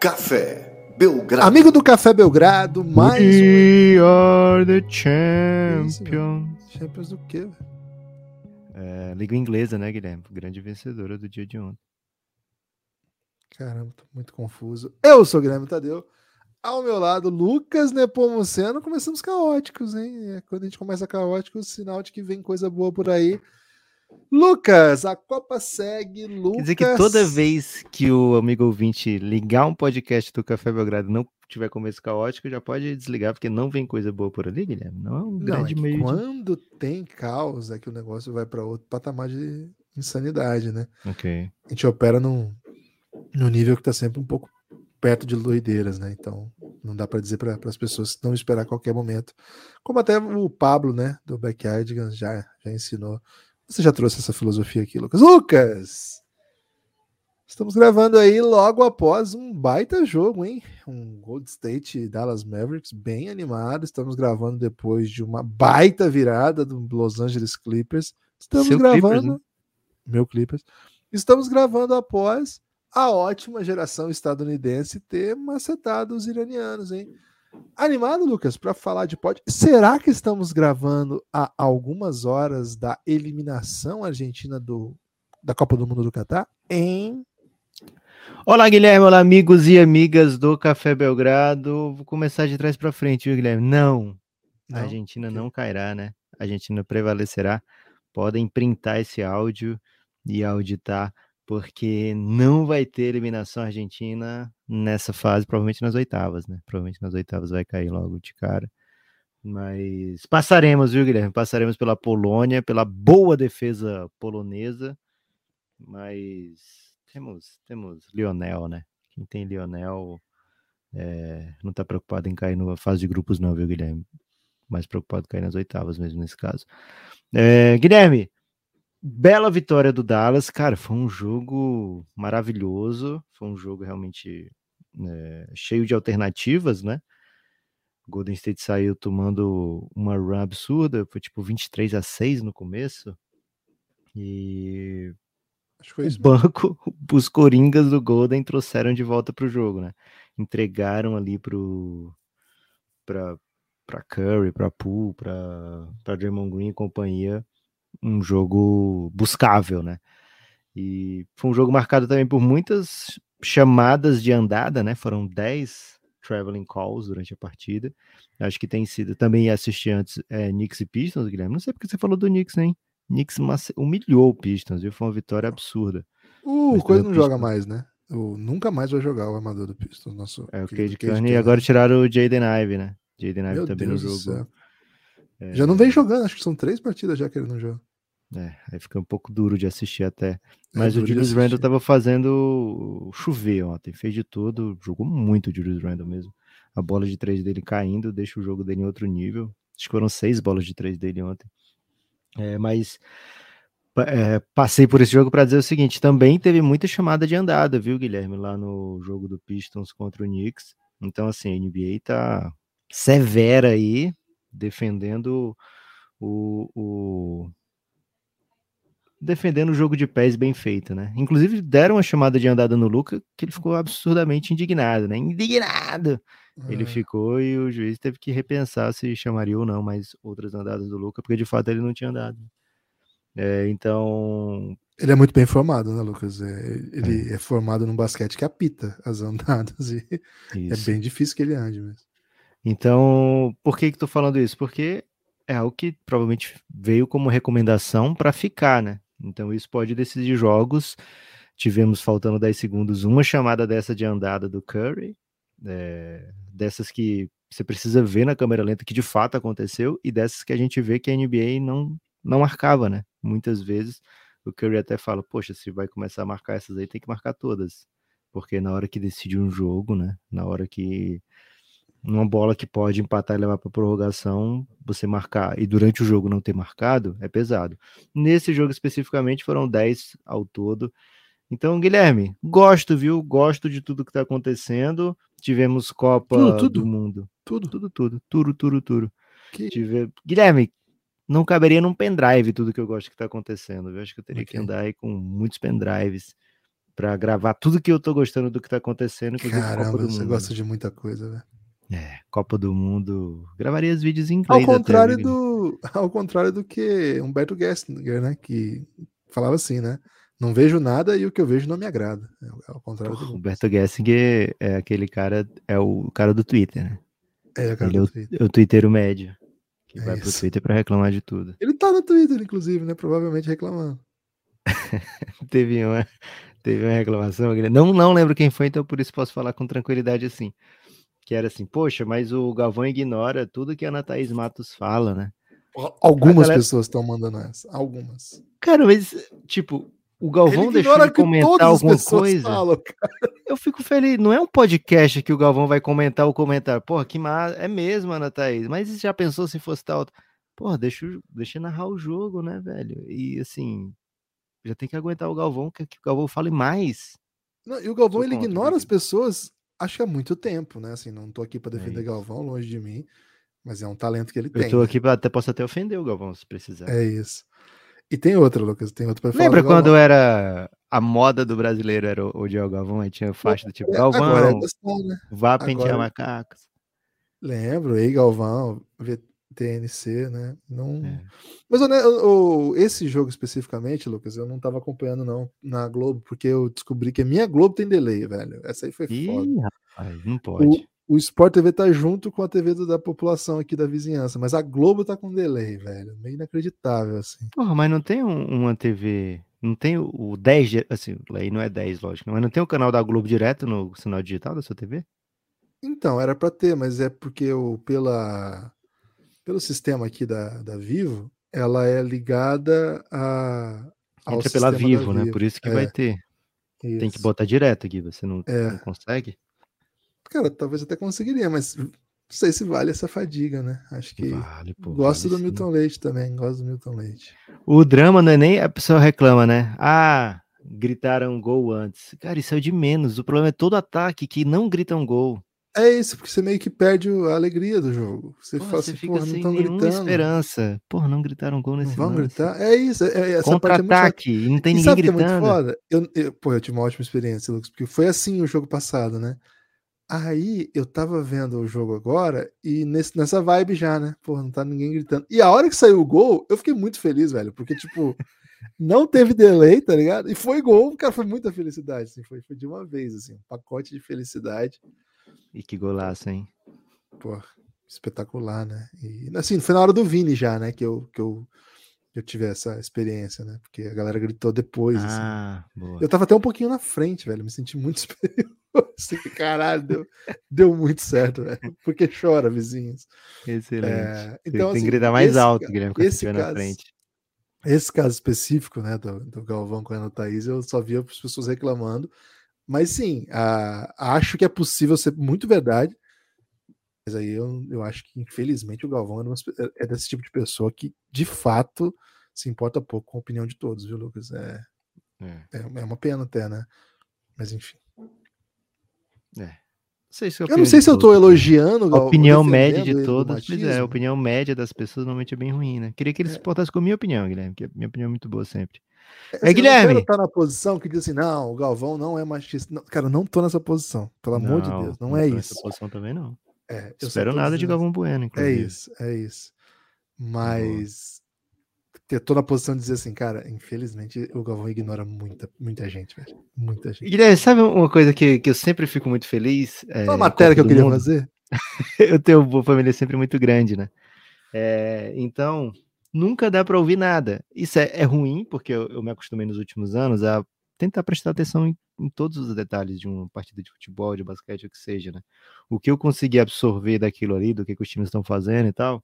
Café Belgrado. Amigo do Café Belgrado, mais We are the champions. Champions do quê? velho? É, Liga Inglesa, né, Guilherme? Grande vencedora do dia de ontem. Caramba, tô muito confuso. Eu sou o Guilherme Tadeu. Ao meu lado, Lucas Nepomuceno. Começamos caóticos, hein? É, Quando a gente começa caótico, sinal de que vem coisa boa por aí. Lucas, a Copa segue. Lucas. Quer dizer que toda vez que o amigo ouvinte ligar um podcast do Café Belgrado e não tiver começo caótico, já pode desligar, porque não vem coisa boa por ali, Guilherme. Não é um Não, grande é meio de... quando tem caos, é que o negócio vai para outro patamar de insanidade, né? Ok. A gente opera num, num nível que tá sempre um pouco perto de doideiras, né? Então não dá para dizer para as pessoas não esperar qualquer momento. Como até o Pablo, né, do Backyardigans já, já ensinou. Você já trouxe essa filosofia aqui, Lucas. Lucas! Estamos gravando aí logo após um baita jogo, hein? Um Gold State Dallas Mavericks bem animado. Estamos gravando depois de uma baita virada do Los Angeles Clippers. Estamos Seu gravando. Clippers, né? Meu Clippers. Estamos gravando após a ótima geração estadunidense ter macetado os iranianos, hein? Animado, Lucas, para falar de pod. Será que estamos gravando a algumas horas da eliminação argentina do, da Copa do Mundo do Catar? Hein? Olá, Guilherme. Olá, amigos e amigas do Café Belgrado. Vou começar de trás para frente, viu, Guilherme? Não. A Não? Argentina Ok. não cairá, né? A Argentina prevalecerá. Podem printar esse áudio e auditar, porque não vai ter eliminação argentina nessa fase, provavelmente nas oitavas, né? Provavelmente nas oitavas vai cair logo de cara. Mas passaremos, viu, Guilherme? Passaremos pela Polônia, pela boa defesa polonesa. Mas temos, temos Lionel, né? Quem tem Lionel é, não tá preocupado em cair na fase de grupos, não, viu, Guilherme? Mais preocupado em cair nas oitavas mesmo nesse caso. É, Guilherme, bela vitória do Dallas, cara, foi um jogo maravilhoso, foi um jogo realmente é, cheio de alternativas, né? Golden State saiu tomando uma run absurda, foi tipo 23 a 6 no começo. E o isso. banco, os coringas do Golden trouxeram de volta pro jogo, né? Entregaram ali pro para para Curry, para Poole, para para Draymond Green e companhia um jogo buscável, né? E foi um jogo marcado também por muitas chamadas de andada, né? Foram 10 traveling calls durante a partida. Acho que tem sido também assisti antes é, Knicks e Pistons, Guilherme. Não sei porque você falou do Knicks, hein? Knicks humilhou o Pistons, viu? Foi uma vitória absurda. O Mas Coisa não o joga Pistons- mais, né? O, nunca mais vai jogar o armador do Pistons. Nosso É o Cade Kearney e agora tiraram o Jaden Ive, né? Jaden Ive também Deus no jogo. É, Já não vem jogando, acho que são três partidas já que ele não joga. É, aí fica um pouco duro de assistir até. Mas o duro de Julius Randle assistir. tava fazendo chover ontem, fez de tudo, jogou muito o Julius Randle mesmo. A bola de três dele caindo, deixa o jogo dele em outro nível. Acho que foram seis bolas de três dele ontem. É, mas é, passei por esse jogo para dizer o seguinte: também teve muita chamada de andada, viu, Guilherme, lá no jogo do Pistons contra o Knicks. Então, assim, a NBA tá severa aí, defendendo o, o- defendendo o jogo de pés bem feito, né? Inclusive deram uma chamada de andada no Luca que ele ficou absurdamente indignado, né? Indignado! Ele Ah, ficou e o juiz teve que repensar se chamaria ou não mais outras andadas do Luca, porque de fato ele não tinha andado. É, então, Ele é muito bem formado, né, Lucas? É, ele é formado num basquete que apita as andadas e é isso. bem difícil que ele ande mesmo. Então, por que que tô falando isso? Porque é algo que provavelmente veio como recomendação para ficar, né? Então isso pode decidir jogos. Tivemos faltando 10 segundos uma chamada dessa de andada do Curry, é, dessas que você precisa ver na câmera lenta que de fato aconteceu e dessas que a gente vê que a NBA não não marcava, né? Muitas vezes o Curry até fala, poxa, se vai começar a marcar essas aí, tem que marcar todas, porque na hora que decide um jogo, né? Na hora que uma bola que pode empatar e levar para prorrogação, você marcar e durante o jogo não ter marcado, é pesado. Nesse jogo especificamente foram 10 ao todo. Então, Guilherme, gosto, viu? Gosto de tudo que está acontecendo. Tivemos Copa Tudo, tudo? do Mundo. Tudo. Tudo, tudo. Tudo, tudo, tudo. Que- Tive... Guilherme, não caberia num pendrive tudo que eu gosto que está acontecendo. viu? acho que eu teria que Ok. andar aí com muitos pendrives para gravar tudo que eu tô gostando do que tá acontecendo. Caramba, você mundo. gosta de muita coisa, velho. É, Copa do Mundo. Gravaria os vídeos em inglês. Ao contrário, do, ao contrário do que Humberto Gessinger, né? Que falava assim, né? Não vejo nada e o que eu vejo não me agrada. É ao contrário Pô, do Humberto Gessinger é aquele cara, é o cara do Twitter, né? É, o cara Ele do é o, Twitter. o Twitter médio. Que é vai isso. pro Twitter pra reclamar de tudo. Ele tá no Twitter, inclusive, né? Provavelmente reclamando. teve, uma, teve uma reclamação. Não, não lembro quem foi, então por isso posso falar com tranquilidade assim que era assim, poxa, mas o Galvão ignora tudo que a Ana Thaís Matos fala, né? Algumas galera... pessoas estão mandando essa, algumas. Cara, mas, tipo, o Galvão deixou de comentar alguma coisa. Falam, eu fico feliz. Não é um podcast que o Galvão vai comentar o comentário. Porra, que massa. É mesmo, Ana Thaís. Mas já pensou se fosse tal? Porra, deixa, deixa narrar o jogo, né, velho? E assim, já tem que aguentar o Galvão, que, que o Galvão fale mais. Não, e o Galvão, ele ignora as pessoas acho que há muito tempo, né? Assim, não tô aqui para é defender é Galvão, longe de mim, mas é um talento que ele tem. Eu tô né? aqui para até posso até ofender o Galvão se precisar. É isso. E tem outra, Lucas, tem outra para falar. Lembra quando era a moda do brasileiro era o Diogo Galvão, aí tinha faixa do tipo é, Galvão, agora é gostar, né? vá pentear agora... macacos. Lembro, ei Galvão, TNC, né? Não... É. Mas né, o, esse jogo especificamente, Lucas, eu não tava acompanhando não na Globo, porque eu descobri que a minha Globo tem delay, velho. Essa aí foi Ih, foda. Rapaz, não pode. O, o Sport TV tá junto com a TV da população aqui da vizinhança, mas a Globo tá com delay, velho. Meio inacreditável, assim. Porra, mas não tem um, uma TV. Não tem o, o 10, assim, aí não é 10, lógico, mas não tem o canal da Globo direto no sinal digital da sua TV? Então, era para ter, mas é porque eu, pela pelo sistema aqui da, da Vivo, ela é ligada a. Entra pela Vivo, né? Vivo. Por isso que é. vai ter. Isso. Tem que botar direto aqui, você não, é. não consegue? Cara, talvez até conseguiria, mas não sei se vale essa fadiga, né? Acho que vale, pô, gosto vale do sim. Milton Leite também, gosto do Milton Leite. O drama não é nem a pessoa reclama, né? Ah, gritaram gol antes. Cara, isso é de menos. O problema é todo ataque que não gritam gol. É isso, porque você meio que perde a alegria do jogo. Você, porra, fala assim, fica porra, sem nenhuma gritando. esperança. Porra, não gritaram gol nesse Não vão gritar? É isso. É, é Contra-ataque, é não tem e ninguém gritando. É muito foda? Eu, eu, pô, eu tive uma ótima experiência, Lucas, porque foi assim o jogo passado, né? Aí eu tava vendo o jogo agora e nesse, nessa vibe já, né? Porra, não tá ninguém gritando. E a hora que saiu o gol, eu fiquei muito feliz, velho, porque, tipo, não teve delay, tá ligado? E foi gol, cara, foi muita felicidade, assim, foi, foi de uma vez, assim, um pacote de felicidade. E que golaço, hein? Pô, espetacular, né? E assim, foi na hora do Vini já, né? Que eu, que eu, eu tive essa experiência, né? Porque a galera gritou depois. Assim. Ah, assim. Eu tava até um pouquinho na frente, velho. Me senti muito superior. Assim, caralho, deu, deu muito certo, velho. Porque chora, vizinhos. Excelente. É, então, assim, tem que gritar mais esse, alto, Guilherme, quando estiver na frente. Esse caso específico, né, do, do Galvão com a Ana Thaís, eu só via as pessoas reclamando. Mas sim, a, acho que é possível ser muito verdade. Mas aí eu, eu acho que, infelizmente, o Galvão é, uma, é desse tipo de pessoa que, de fato, se importa pouco com a opinião de todos, viu, Lucas? É, é. é, é uma pena até, né? Mas enfim. É. Sei se eu não sei se eu estou elogiando. A opinião média de todos, pois é, a opinião média das pessoas normalmente é bem ruim, né? Queria que eles é. se portassem com a minha opinião, Guilherme, que a minha opinião é muito boa sempre. É, Guilherme. Eu tá na posição que diz assim, não, o Galvão não é machista. Não, cara, não tô nessa posição, pelo não, amor de Deus, não, não é isso. Nessa posição também não. É, Espero nada de Galvão Bueno, é inclusive. É isso, é isso. Mas tô na posição de dizer assim, cara, infelizmente o Galvão ignora muita, muita gente, velho. Muita gente. Guilherme, sabe uma coisa que, que eu sempre fico muito feliz? É, uma matéria que eu queria mundo? fazer. eu tenho uma família sempre muito grande, né? É, então, nunca dá para ouvir nada. Isso é, é ruim, porque eu, eu, me acostumei nos últimos anos a tentar prestar atenção em, em, todos os detalhes de uma partida de futebol, de basquete, o que seja, né? O que eu consegui absorver daquilo ali, do que, que os times estão fazendo e tal,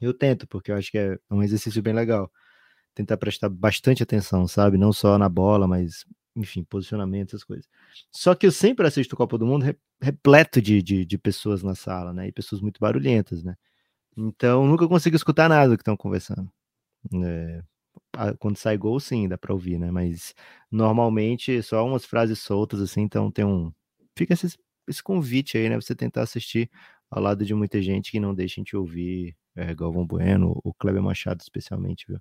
eu tento, porque eu acho que é um exercício bem legal. Tentar prestar bastante atenção, sabe? Não só na bola, mas, enfim, posicionamento, essas coisas. Só que eu sempre assisto Copa do Mundo repleto de, de, de pessoas na sala, né? E pessoas muito barulhentas, né? Então, nunca consigo escutar nada do que estão conversando. É, quando sai gol, sim, dá para ouvir, né? Mas normalmente só umas frases soltas, assim, então tem um. Fica esse, esse convite aí, né? Você tentar assistir ao lado de muita gente que não deixa a gente ouvir é, Galvão Bueno, o Kleber Machado, especialmente, viu?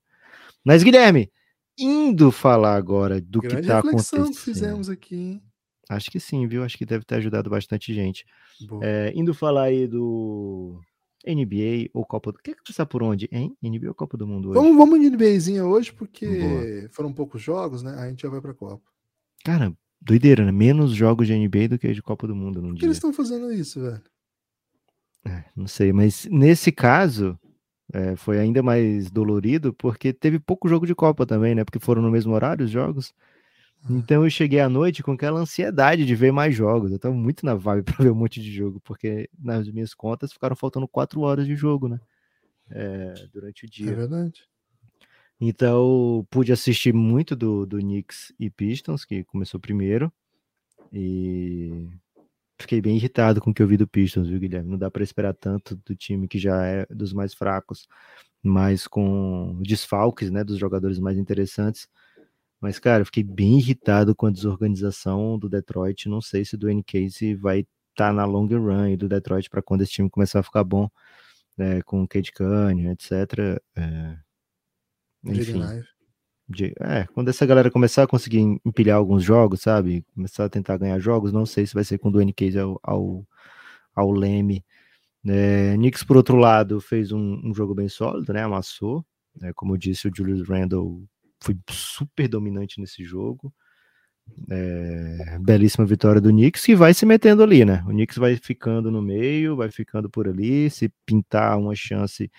Mas, Guilherme, indo falar agora do Grande que tá acontecendo. que fizemos aqui, hein? Acho que sim, viu? Acho que deve ter ajudado bastante gente. É, indo falar aí do NBA ou Copa do... Quer começar por onde, hein? NBA ou Copa do Mundo hoje? Vamos, vamos de NBAzinha hoje, porque Boa. foram poucos jogos, né? Aí a gente já vai pra Copa. Cara, doideira, né? Menos jogos de NBA do que de Copa do Mundo Por que dia. eles estão fazendo isso, velho? É, não sei, mas nesse caso é, foi ainda mais dolorido porque teve pouco jogo de Copa também, né? Porque foram no mesmo horário os jogos. Então eu cheguei à noite com aquela ansiedade de ver mais jogos. Eu tava muito na vibe pra ver um monte de jogo, porque nas minhas contas ficaram faltando quatro horas de jogo, né? É, durante o É dia. verdade. Então pude assistir muito do, do Knicks e Pistons, que começou primeiro. E fiquei bem irritado com o que eu vi do Pistons, viu, Guilherme? Não dá para esperar tanto do time que já é dos mais fracos, mas com desfalques, né, dos jogadores mais interessantes. Mas, cara, eu fiquei bem irritado com a desorganização do Detroit. Não sei se o Dwayne Casey vai estar na long run aí do Detroit para quando esse time começar a ficar bom, né, com o Cade Cunningham, etc. É, enfim, de- é, quando essa galera começar a conseguir em- empilhar alguns jogos, sabe? Começar a tentar ganhar jogos, não sei se vai ser com o Dwayne Casey ao, ao, ao leme. É, Knicks, por outro lado, fez um, um jogo bem sólido, né? Amassou. né? Como eu disse, o Julius Randle foi super dominante nesse jogo. É, belíssima vitória do Knicks que vai se metendo ali, né? O Knicks vai ficando no meio, vai ficando por ali. Se pintar uma chance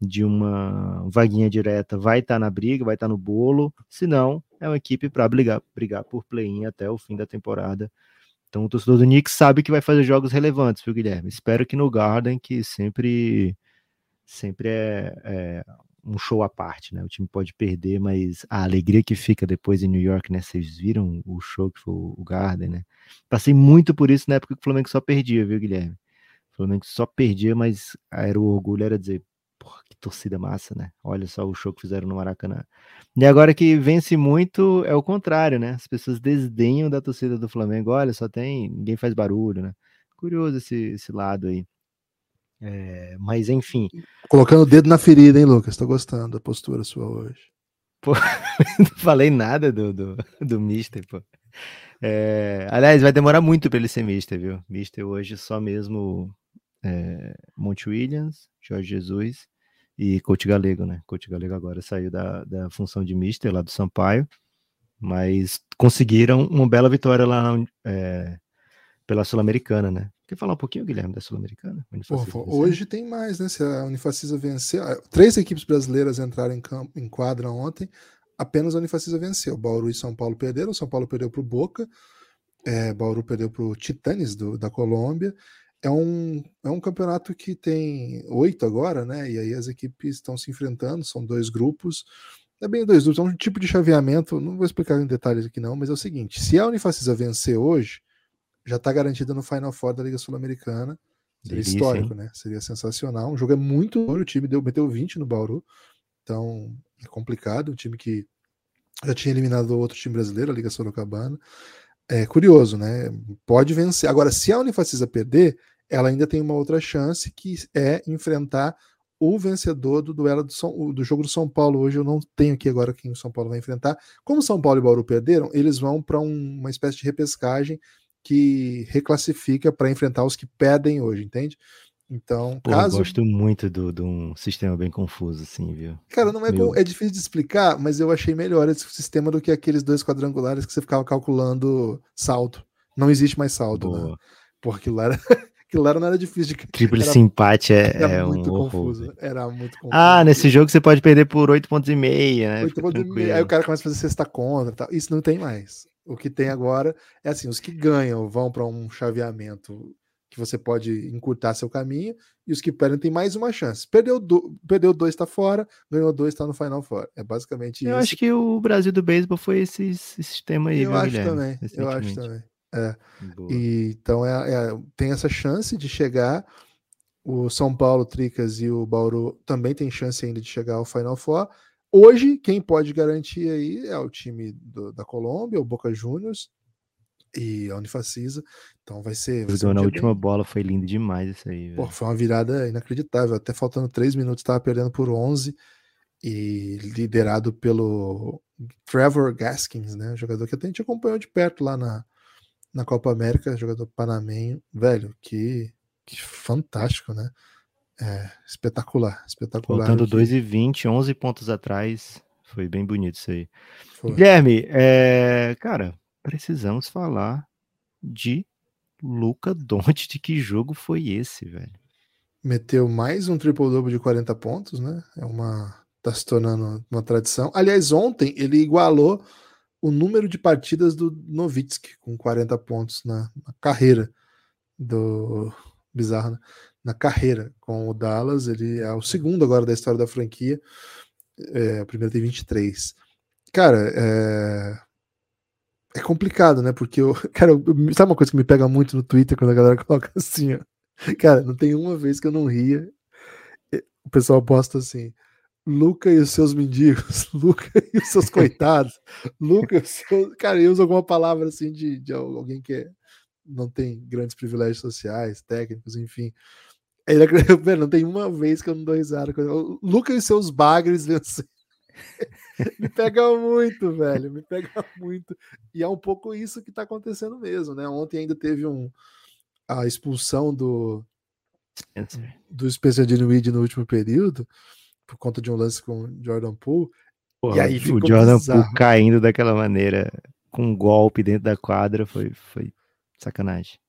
de uma vaguinha direta, vai estar na briga, vai estar no bolo. Se não, é uma equipe para brigar, brigar por play-in até o fim da temporada. Então o torcedor do Knicks sabe que vai fazer jogos relevantes, viu, Guilherme? Espero que no Garden, que sempre, sempre é, é um show à parte, né? O time pode perder, mas a alegria que fica depois em New York, né? Vocês viram o show que foi o Garden, né? Passei muito por isso na época que o Flamengo só perdia, viu, Guilherme? O Flamengo só perdia, mas era o orgulho, era dizer, porra, que torcida massa, né? Olha só o show que fizeram no Maracanã. E agora que vence muito, é o contrário, né? As pessoas desdenham da torcida do Flamengo. Olha, só tem. Ninguém faz barulho, né? Curioso esse, esse lado aí. É, mas enfim, Colocando o dedo na ferida, hein, Lucas? Tô gostando da postura sua hoje. não falei nada do, do, do Mister, pô. É, aliás, vai demorar muito para ele ser Mister, viu? Mister hoje só mesmo é, Monte Williams, Jorge Jesus e Coach Galego, né? Coach Galego agora saiu da, da função de Mister lá do Sampaio, mas conseguiram uma bela vitória lá é, pela Sul-Americana, né? Quer falar um pouquinho, Guilherme, da Sul-Americana? Hoje tem mais, né? Se a Unifacisa vencer. Três equipes brasileiras entraram em, campo, em quadra ontem. Apenas a Unifacisa venceu. Bauru e São Paulo perderam. São Paulo perdeu para o Boca. É, Bauru perdeu para o Titanes do, da Colômbia. É um, é um campeonato que tem oito agora, né? E aí as equipes estão se enfrentando. São dois grupos. É bem dois grupos, é um tipo de chaveamento. Não vou explicar em detalhes aqui, não, mas é o seguinte: se a Unifacisa vencer hoje, já está garantida no Final Four da Liga Sul-Americana. Seria Delícia, histórico, hein? né? Seria sensacional. Um jogo é muito duro, o time deu, meteu 20 no Bauru. Então, é complicado. Um time que já tinha eliminado outro time brasileiro, a Liga Sorocabana. É curioso, né? Pode vencer. Agora, se a Unifacisa perder, ela ainda tem uma outra chance, que é enfrentar o vencedor do duelo do, São, do jogo do São Paulo. Hoje eu não tenho aqui agora quem o São Paulo vai enfrentar. Como São Paulo e Bauru perderam, eles vão para um, uma espécie de repescagem que reclassifica para enfrentar os que perdem hoje, entende? Então, Pô, caso. Eu gosto muito de um sistema bem confuso, assim, viu? Cara, não é, Meu- é difícil de explicar, mas eu achei melhor esse sistema do que aqueles dois quadrangulares que você ficava calculando salto. Não existe mais salto, né? Boa. Porra, aquilo lá era, aquilo lá não era difícil de. Era- empate é, Era é um muito horror, confuso. velho. Era muito confuso. Ah, nesse jogo você pode perder por 8 pontos e meia, né? Oito Fica pontos e tranquilo. Aí o cara começa a fazer sexta contra. e Tal. Isso não tem mais. O que tem agora é assim: os que ganham vão para um chaveamento que você pode encurtar seu caminho, e os que perdem tem mais uma chance. Perdeu, do, perdeu dois, está fora, ganhou dois, está no Final Four. É basicamente Eu isso. acho que o Brasil do beisebol foi esse, esse sistema aí, eu viu, acho Guilherme? também. Eu acho também. É. E, então é, é- tem essa chance de chegar. O São Paulo, Tricas e o Bauru também tem chance ainda de chegar ao Final Four. Hoje, quem pode garantir aí é o time do- da Colômbia, o Boca Juniors e a Unifacisa. Então vai ser. Vai ser um na última bem- bola, foi lindo demais isso aí. Pô, foi uma virada inacreditável. Até faltando três minutos, estava perdendo por 11. e liderado pelo Trevor Gaskins, né? Jogador que até a gente acompanhou de perto lá na, na Copa América, jogador panamenho, velho, que, que fantástico, né? É, espetacular, espetacular. Voltando 2 e 20, 11 pontos atrás, foi bem bonito isso aí. Foi. Guilherme, é, cara, precisamos falar de Luca Doncic, que jogo foi esse, velho? Meteu mais um triple-double de 40 pontos, né? É uma tá se tornando uma tradição. Aliás, ontem ele igualou o número de partidas do Novitsky com 40 pontos na, na carreira do bizarro, né? Na carreira com o Dallas. Ele é o segundo agora da história da franquia. É, o primeiro tem 23. Cara, é, é complicado, né? Porque eu, cara, sabe uma coisa que me pega muito no Twitter quando a galera coloca assim, ó. Cara, não tem uma vez que eu não ria. O pessoal posta assim: Luca e os seus mendigos, Luca e os seus coitados, Luca e os seus. Cara, eu uso alguma palavra assim de, de alguém que é, não tem grandes privilégios sociais, técnicos, enfim. Ele, não tem uma vez que eu não dou risada. Luca e seus bagres vencer. me pega muito, velho. Me pega muito. E é um pouco isso que tá acontecendo mesmo, né? Ontem ainda teve um, a expulsão do, Spencer. do Spencer Dinwiddie no último período por conta de um lance com o Jordan Poole. Porra, e aí o Jordan bizarro. Poole caindo daquela maneira, com um golpe dentro da quadra, foi, foi sacanagem.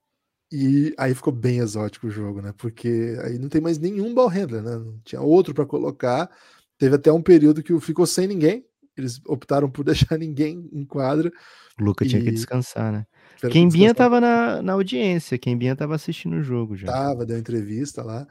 E aí ficou bem exótico o jogo, né? Porque aí não tem mais nenhum ball handler, né? Não tinha outro para colocar. Teve até um período que ficou sem ninguém. Eles optaram por deixar ninguém em quadra. O Luca e... tinha que descansar, né? Quem Binha tava na, na audiência, quem Binha tava assistindo o jogo já. Tava, deu entrevista lá.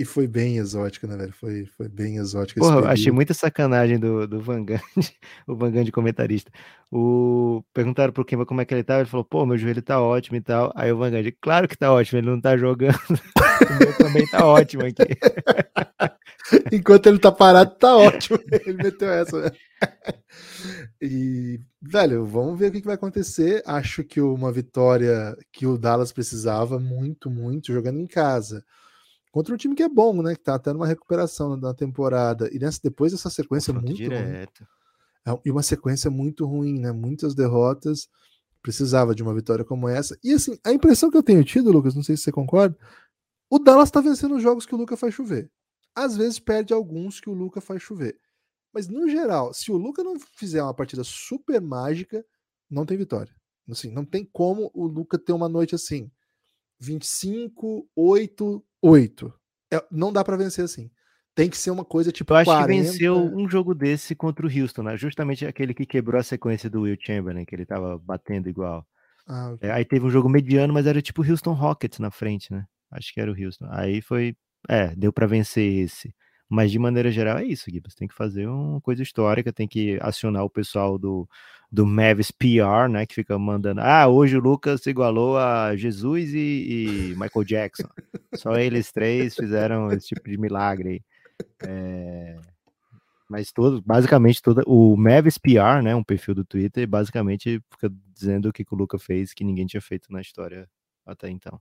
E foi bem exótico, né, velho? Foi, foi bem exótico. Porra, achei muita sacanagem do, do Van Gundy, o Van Gundy comentarista. O... Perguntaram pro Kemba como é que ele tava, ele falou, pô, meu joelho tá ótimo e tal. Aí o Van Gundy, claro que tá ótimo, ele não tá jogando. o meu também tá ótimo aqui. Enquanto ele tá parado, tá ótimo. Ele meteu essa, né? E, velho, vamos ver o que vai acontecer. Acho que uma vitória que o Dallas precisava muito, muito, jogando em casa contra um time que é bom, né? Que tá até numa recuperação na temporada. E nessa, depois dessa sequência muito direto. ruim. É, e uma sequência muito ruim, né? Muitas derrotas. Precisava de uma vitória como essa. E assim, a impressão que eu tenho tido, Lucas, não sei se você concorda, o Dallas tá vencendo os jogos que o Luca faz chover. Às vezes perde alguns que o Luca faz chover. Mas no geral, se o Luca não fizer uma partida super mágica, não tem vitória. Assim, não tem como o Luca ter uma noite assim. 25, 8, 8. É, não dá para vencer assim. Tem que ser uma coisa tipo. Eu acho 40... que venceu um jogo desse contra o Houston, né? Justamente aquele que quebrou a sequência do Will Chamberlain, que ele tava batendo igual. Ah, okay. é, aí teve um jogo mediano, mas era tipo Houston Rockets na frente, né? Acho que era o Houston. Aí foi. É, deu para vencer esse. Mas de maneira geral é isso, Gui. Você tem que fazer uma coisa histórica, tem que acionar o pessoal do, do Mavis PR, né? Que fica mandando. Ah, hoje o Lucas se igualou a Jesus e, e Michael Jackson. Só eles três fizeram esse tipo de milagre. É... Mas todo, basicamente, todo, o Mavis PR, né? Um perfil do Twitter, basicamente fica dizendo o que, que o Lucas fez que ninguém tinha feito na história até então.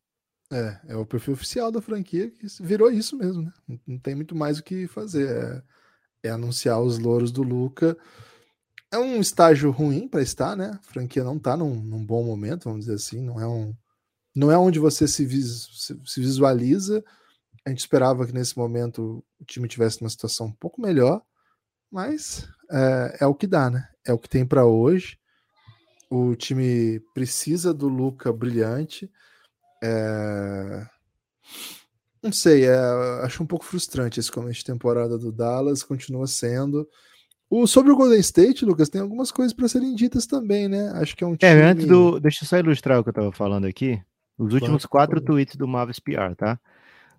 É, é o perfil oficial da franquia que virou isso mesmo, né? Não tem muito mais o que fazer. É, é anunciar os louros do Luca. É um estágio ruim para estar, né? A franquia não está num, num, bom momento, vamos dizer assim. Não é, um, não é onde você se, vis, se, se visualiza. A gente esperava que nesse momento o time tivesse uma situação um pouco melhor, mas é, é o que dá, né? É o que tem para hoje. O time precisa do Luca brilhante. É... Não sei, é... acho um pouco frustrante esse começo de temporada do Dallas, continua sendo. O, sobre o Golden State, Lucas, tem algumas coisas para serem ditas também, né? Acho que é um time... É, antes do... Deixa eu só ilustrar o que eu estava falando aqui. Os últimos claro, quatro tweets do Mavis PR, tá?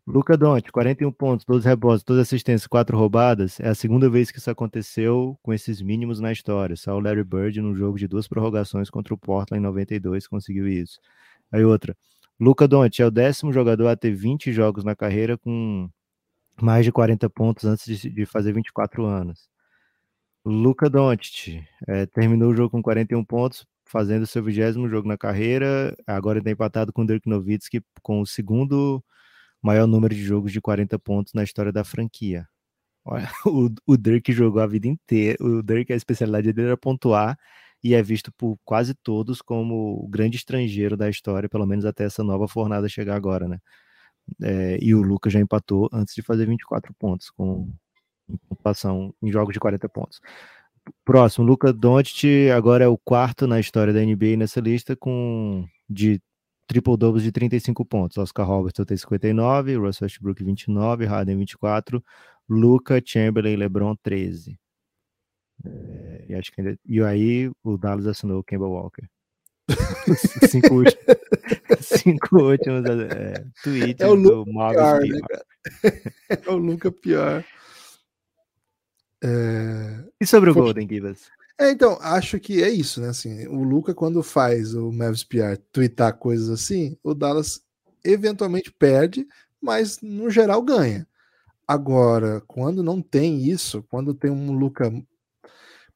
Luca Donte, 41 pontos, 12 rebotes, 12 assistências, 4 roubadas. É a segunda vez que isso aconteceu com esses mínimos na história. Só o Larry Bird, num jogo de duas prorrogações contra o Portland em 92, conseguiu isso. Aí outra. Luca Doncic é o décimo jogador a ter 20 jogos na carreira com mais de 40 pontos antes de, de fazer 24 anos. Luca Doncic é, terminou o jogo com 41 pontos, fazendo seu vigésimo jogo na carreira. Agora está empatado com Dirk Nowitzki com o segundo maior número de jogos de 40 pontos na história da franquia. o, o Dirk jogou a vida inteira. O Dirk, a especialidade dele era pontuar e é visto por quase todos como o grande estrangeiro da história, pelo menos até essa nova fornada chegar agora, né? É, e o Lucas já empatou antes de fazer 24 pontos com pontuação em jogos de 40 pontos. Próximo, Luca Doncic agora é o quarto na história da NBA nessa lista com de triple doubles de 35 pontos. Oscar Robertson tem 59, Russell Westbrook 29, Harden 24, Luca, Chamberlain, LeBron 13. É, e acho que ainda, e aí o Dallas assinou o Kemba Walker. cinco, últimos, cinco últimos é, tweets é o do pior, né, É o Luca pior. É... E sobre o Golden, Givas? É, então, acho que é isso, né? Assim, o Luca, quando faz o Mavis PR twittar coisas assim, o Dallas eventualmente perde, mas no geral ganha. Agora, quando não tem isso, quando tem um Luca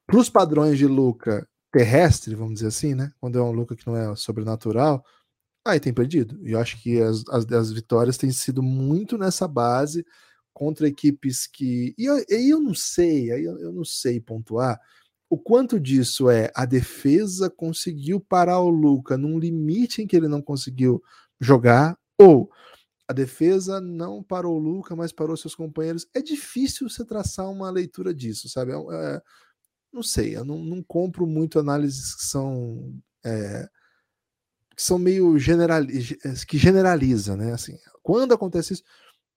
para os padrões de Luca terrestre, vamos dizer assim, né? Quando é um Luca que não é sobrenatural, aí tem perdido. E eu acho que as, as, as vitórias têm sido muito nessa base contra equipes que. E eu, eu não sei, aí eu, eu não sei pontuar o quanto disso é a defesa conseguiu parar o Luca num limite em que ele não conseguiu jogar, ou a defesa não parou o Luca, mas parou seus companheiros. É difícil você traçar uma leitura disso, sabe? É, é, não sei, eu não, não, compro muito análises que são. É, que são meio generali que generaliza, né? Assim, quando acontece isso,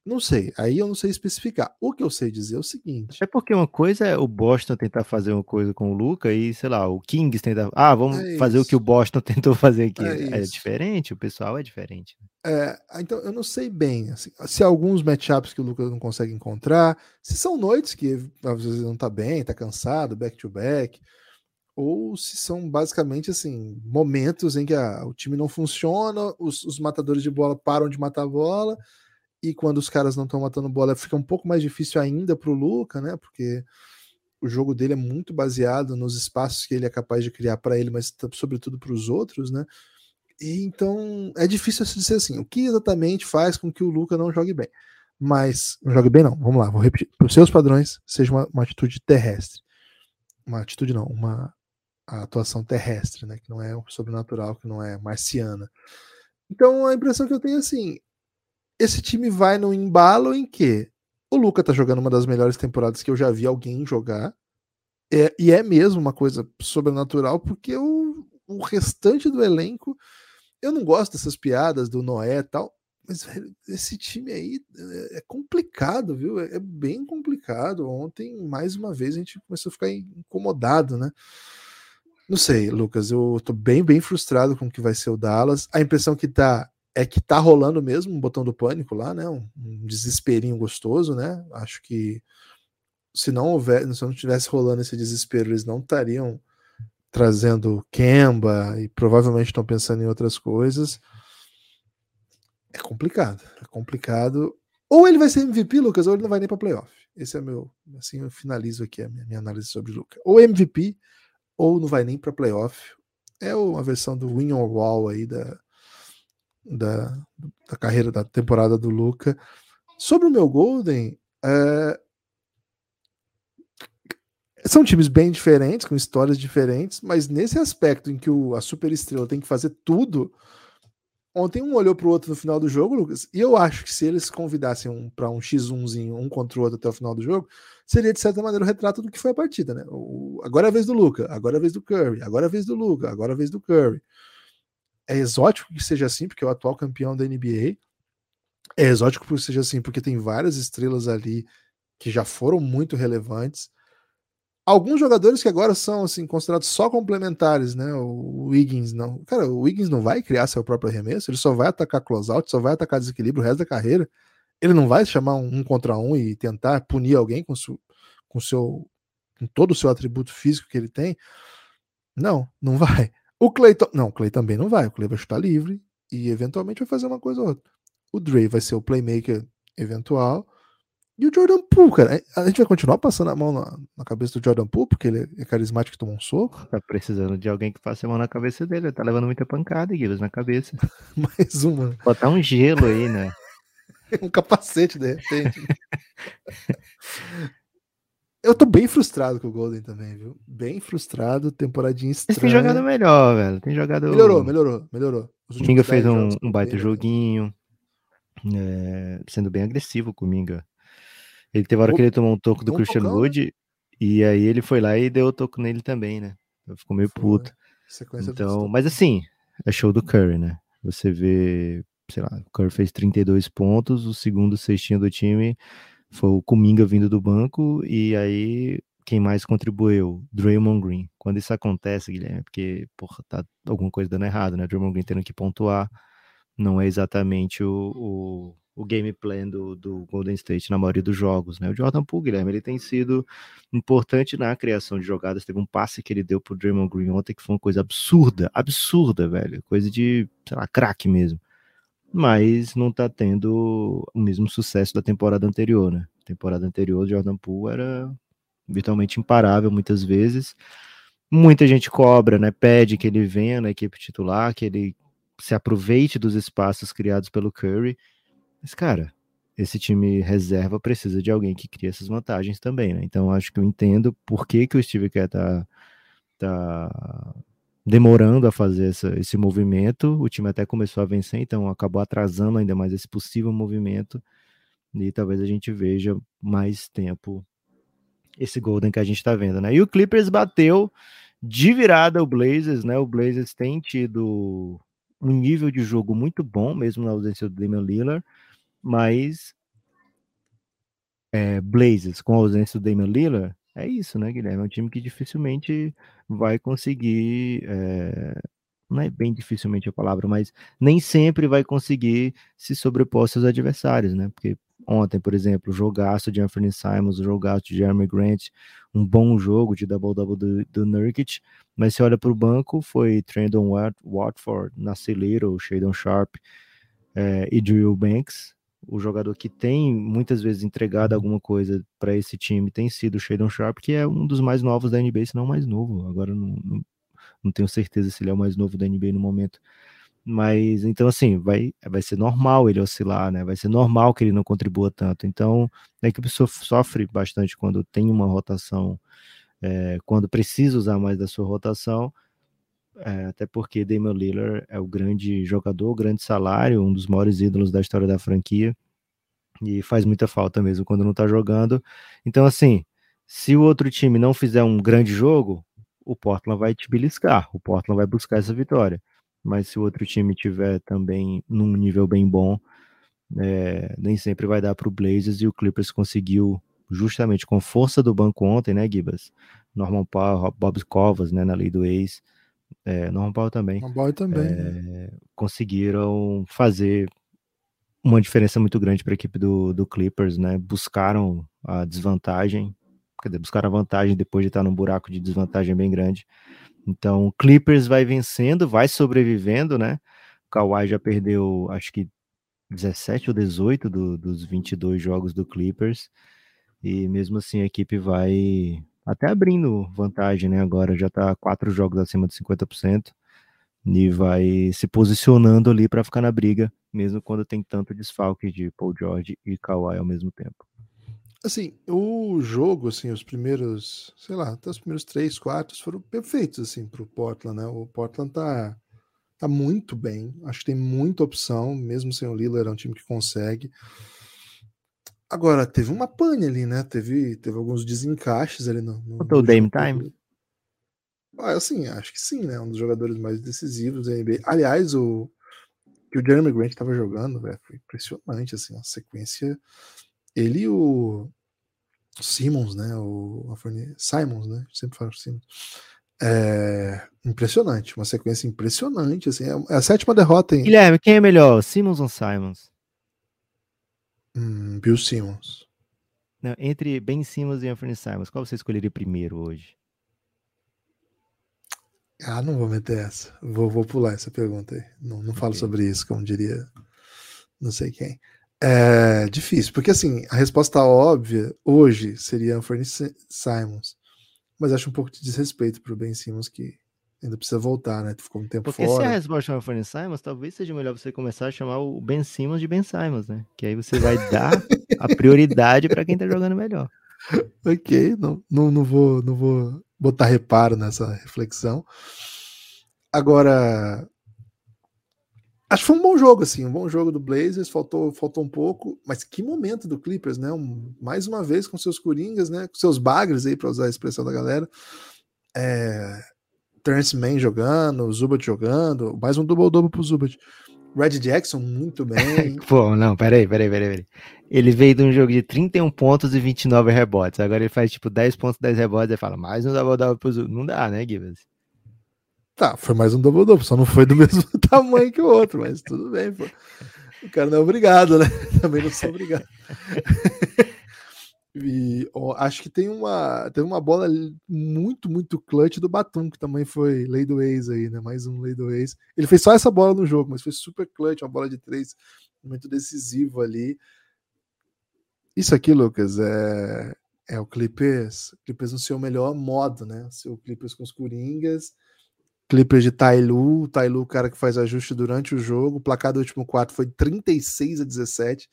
não sei, aí eu não sei especificar. O que eu sei dizer é o seguinte. É porque uma coisa é o Boston tentar fazer uma coisa com o Luca e, sei lá, o Kings tentar. Ah, vamos é fazer o que o Boston tentou fazer aqui. É, é diferente, o pessoal é diferente. Né? É, então eu não sei bem assim, se alguns matchups que o Luca não consegue encontrar, se são noites que às vezes não tá bem, tá cansado, back to back, ou se são basicamente assim momentos em que a, o time não funciona, os, os matadores de bola param de matar a bola e quando os caras não estão matando bola, fica um pouco mais difícil ainda para o Luca, né? Porque o jogo dele é muito baseado nos espaços que ele é capaz de criar para ele, mas sobretudo para os outros, né? E então é difícil se dizer assim, o que exatamente faz com que o Luca não jogue bem. Mas não jogue bem, não. Vamos lá, vou repetir. Para os seus padrões, seja uma, uma, atitude terrestre. Uma atitude não, uma atuação terrestre, né? Que não é sobrenatural, que não é marciana. Então a impressão que eu tenho é assim, esse time vai no embalo em que o Luca tá jogando uma das melhores temporadas que eu já vi alguém jogar. É, e é mesmo uma coisa sobrenatural, porque o, o restante do elenco. Eu não gosto dessas piadas do Noé e tal, mas esse time aí é, é complicado, viu? É, é, bem complicado. Ontem, mais uma vez, a gente começou a ficar incomodado, né? Não sei, Lucas, eu tô bem, bem frustrado com o que vai ser o Dallas. A impressão que tá é que tá rolando mesmo um botão do pânico lá, né? Um, um desesperinho gostoso, né? Acho que se não houver, se não tivesse rolando esse desespero, eles não estariam trazendo Kemba e provavelmente estão pensando em outras coisas. É complicado, é complicado. Ou ele vai ser MVP, Lucas, ou ele não vai nem para playoff. Esse é meu, assim eu finalizo aqui a minha, minha análise sobre o Lucas. Ou MVP, ou não vai nem para playoff. É uma versão do win or wall aí da, da, da carreira, da temporada do Luca. Sobre o meu Golden, é... são times bem diferentes, com histórias diferentes, mas nesse aspecto em que o, a super estrela tem que fazer tudo, ontem um olhou para o outro no final do jogo, Lucas, e eu acho que se eles convidassem um, para um X1zinho, um contra o outro até o final do jogo, seria de certa maneira o retrato do que foi a partida, né? O, agora é a vez do Luca, agora é a vez do Curry, agora é a vez do Luca, agora é a vez do Curry. É exótico que seja assim, porque é o atual campeão da NBA. É exótico que seja assim, porque tem várias estrelas ali que já foram muito relevantes. Alguns jogadores que agora são assim considerados só complementares, né? O Wiggins não. Cara, o Wiggins não vai criar seu próprio arremesso, ele só vai atacar closeout, só vai atacar desequilíbrio o resto da carreira. Ele não vai chamar um, contra um e tentar punir alguém com, su, com seu com todo o seu atributo físico que ele tem. Não, não vai. O Clay. Não, o Clay também não vai. O Clay vai chutar livre e eventualmente vai fazer uma coisa ou outra. O Dre vai ser o playmaker eventual. E o Jordan Poole, cara, a gente vai continuar passando a mão na, na cabeça do Jordan Poole, porque ele é carismático e tomou um soco. Tá precisando de alguém que faça a mão na cabeça dele. Ele tá levando muita pancada, Guilherme, na cabeça. Mais uma. Botar um gelo aí, né? um capacete, de repente. Eu tô bem frustrado com o Golden também, viu? Bem frustrado, temporadinha estranha. Têm jogado melhor, velho. Tem jogado. Melhorou, melhorou, melhorou. O Minga fez um, um baita bem, joguinho, é, sendo bem agressivo com o Minga. Ele teve hora que ele tomou um toco do um Christian tocão, Wood, né? e aí ele foi lá e deu o toco nele também, né? Ficou meio foi. puto. Sequência então, mas assim, é show do Curry, né? Você vê, sei lá, o Curry fez 32 pontos, o segundo cestinho do time foi o Kuminga vindo do banco, e aí quem mais contribuiu? Draymond Green. Quando isso acontece, Guilherme, é porque, porra, tá alguma coisa dando errado, né? Draymond Green tendo que pontuar, não é exatamente o, o, o game plan do, do, Golden State na maioria dos jogos, né? O Jordan Poole, Guilherme, ele tem sido importante na criação de jogadas. Teve um passe que ele deu pro Draymond Green ontem que foi uma coisa absurda, absurda, velho. Coisa de, sei lá, craque mesmo mas não tá tendo o mesmo sucesso da temporada anterior, né? temporada anterior, Jordan Poole era virtualmente imparável muitas vezes. Muita gente cobra, né? Pede que ele venha na equipe titular, que ele se aproveite dos espaços criados pelo Curry. Mas, cara, esse time reserva precisa de alguém que crie essas vantagens também, né? Então, acho que eu entendo por que, que o Steve Kerr tá, tá demorando a fazer essa, esse movimento. O time até começou a vencer, então acabou atrasando ainda mais esse possível movimento. E talvez a gente veja mais tempo esse Golden que a gente está vendo, né? E o Clippers bateu de virada o Blazers, né? O Blazers tem tido um nível de jogo muito bom, mesmo na ausência do Damian Lillard, mas é, Blazers com a ausência do Damian Lillard é isso, né, Guilherme? É um time que dificilmente vai conseguir. É... Não é bem dificilmente a palavra, mas nem sempre vai conseguir se sobrepor aos seus adversários, né? Porque ontem, por exemplo, jogaço de Anthony Simons, jogaço de Jeremy Grant, um bom jogo de double-double do, do Nurkic, mas se olha para o banco, foi Trendon Watford, Little, Shadon Sharp é, e Drew Banks, o jogador que tem muitas vezes entregado alguma coisa para esse time tem sido o Shadon Sharp, que é um dos mais novos da NBA, se não o mais novo. Agora não, não, não, tenho certeza se ele é o mais novo da NBA no momento. Mas então assim, vai, vai ser normal ele oscilar, né? Vai ser normal que ele não contribua tanto. Então, a equipe sofre bastante quando tem uma rotação, é, quando precisa usar mais da sua rotação. É, até porque Damian Lillard é o grande jogador, grande salário, um dos maiores ídolos da história da franquia. E faz muita falta mesmo quando não tá jogando. Então, assim, se o outro time não fizer um grande jogo, o Portland vai te beliscar, o Portland vai buscar essa vitória. Mas se o outro time tiver também num nível bem bom, é, nem sempre vai dar para o Blazers e o Clippers conseguiu justamente com força do banco ontem, né, Gibas? Norman Powell, Bob Covas, né, na lei do ex, é, Norman Powell também. Norman Powell também. É? Conseguiram fazer uma diferença muito grande para a equipe do, do Clippers, né? Buscaram a desvantagem, quer dizer, buscaram a vantagem depois de estar num buraco de desvantagem bem grande. Então, o Clippers vai vencendo, vai sobrevivendo, né? O Kawhi já perdeu, acho que 17 ou 18 do, dos 22 jogos do Clippers. E mesmo assim a equipe vai até abrindo vantagem, né? Agora já tá quatro jogos acima de 50% e vai se posicionando ali para ficar na briga, mesmo quando tem tanto desfalque de Paul George e Kawhi ao mesmo tempo. Assim, o jogo, assim, os primeiros, sei lá, até os primeiros três quartos foram perfeitos, assim, pro Portland, né? O Portland tá, tá muito bem, acho que tem muita opção, mesmo sem o Lillard, é um time que consegue. Agora, teve uma pane ali, né? Teve, teve alguns desencaixes ali no. no o Dame Time? Ah, assim, acho que sim, né? Um dos jogadores mais decisivos da NBA. Aliás, o que o Jeremy Grant estava jogando, velho, foi impressionante, assim, a sequência. Ele e o Simmons, né? O Simons, né? Sempre falo Simmons. É impressionante, uma sequência impressionante, assim. É a sétima derrota em. Guilherme, quem é melhor, Simmons ou Simons? Hum, Bill Simmons. Não, entre Ben Simmons e Anthony Simons, qual você escolheria primeiro hoje? Ah, não vou meter essa. Vou, vou pular essa pergunta aí. Não, não falo okay. sobre isso, como diria não sei quem. É difícil, porque assim, a resposta óbvia hoje seria Anthony Simons. Mas acho um pouco de desrespeito pro Ben Simmons que ainda precisa voltar, né? Ficou um tempo Porque fora. se a resposta chama Fanny Simons, talvez seja melhor você começar a chamar o Ben Simmons de Ben Simons, né? Que aí você vai dar a prioridade para quem tá jogando melhor. ok, não, não, não, vou, não vou botar reparo nessa reflexão. Agora, acho que foi um bom jogo, assim, um bom jogo do Blazers, faltou, faltou um pouco, mas que momento do Clippers, né? Um, mais uma vez com seus coringas, né? Com seus bagres aí, para usar a expressão da galera. É, Terence Mann jogando, Zubat jogando, mais um double-double pro Zubat. Red Jackson, muito bem. Pô, não, peraí, peraí, peraí, peraí. Ele veio de um jogo de 31 pontos e 29 rebotes. Agora ele faz tipo 10 pontos, 10 rebotes e fala, mais um double-double pro Zubat. Não dá, né, Gibbs? Tá, foi mais um double-double, só não foi do mesmo tamanho que o outro, mas tudo bem, pô. O cara não é obrigado, né? Também não sou obrigado. E ó, acho que tem uma, teve uma bola muito, muito clutch do Batum, que também foi lei do ex aí, né? Mais um lei do ex. Ele fez só essa bola no jogo, mas foi super clutch, uma bola de três, muito decisivo ali. Isso aqui, Lucas, é, é o Clippers, Clippers no seu melhor modo, né? O seu Clippers com os Coringas, Clippers de Tailu, Tailu, o cara que faz ajuste durante o jogo. O placar do último quarto foi 36 a 17.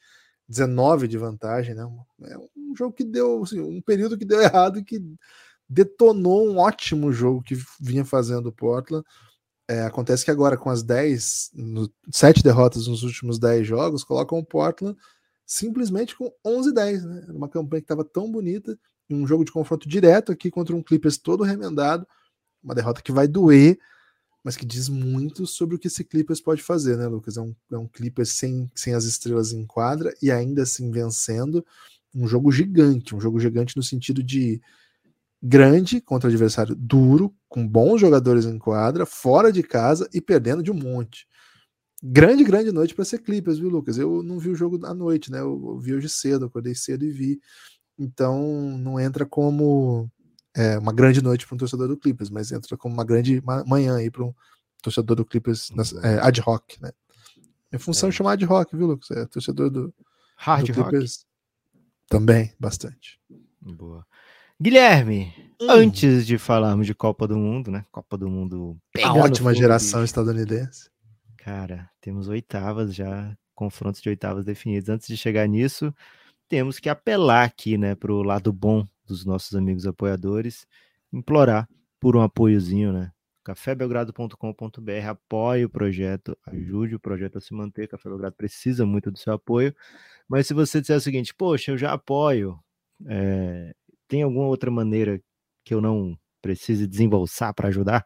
19 de vantagem, né? É um jogo que deu, assim, um período que deu errado e que detonou um ótimo jogo que vinha fazendo o Portland. É, acontece que agora, com as 10, no, 7 derrotas nos últimos 10 jogos, colocam o Portland simplesmente com 11-10, né? Uma campanha que estava tão bonita, um jogo de confronto direto aqui contra um Clippers todo remendado, uma derrota que vai doer, mas que diz muito sobre o que esse Clippers pode fazer, né, Lucas? É um, é um Clippers sem, sem as estrelas em quadra e ainda assim vencendo um jogo gigante, um jogo gigante no sentido de grande contra adversário duro, com bons jogadores em quadra, fora de casa e perdendo de um monte. Grande, grande noite para ser Clippers, viu, Lucas? Eu não vi o jogo à noite, né? Eu vi hoje cedo, acordei cedo e vi. Então não entra como é, uma grande noite para um torcedor do Clippers, mas entra como uma grande manhã aí para um torcedor do Clippers é, ad hoc, né? Em função é. de chamar ad hoc, viu, Lucas? É torcedor do, Hard do Clippers também, bastante. Boa. Guilherme, hum. antes de falarmos de Copa do Mundo, né? Copa do Mundo. A ótima geração bicho. estadunidense. Cara, temos oitavas já, confrontos de oitavas definidos. Antes de chegar nisso, temos que apelar aqui, né, para o lado bom dos nossos amigos apoiadores, implorar por um apoiozinho, né? cafébelgrado.com.br, apoie o projeto, ajude o projeto a se manter. Café Belgrado precisa muito do seu apoio. Mas se você disser o seguinte, poxa, eu já apoio, é, tem alguma outra maneira que eu não precise desembolsar para ajudar?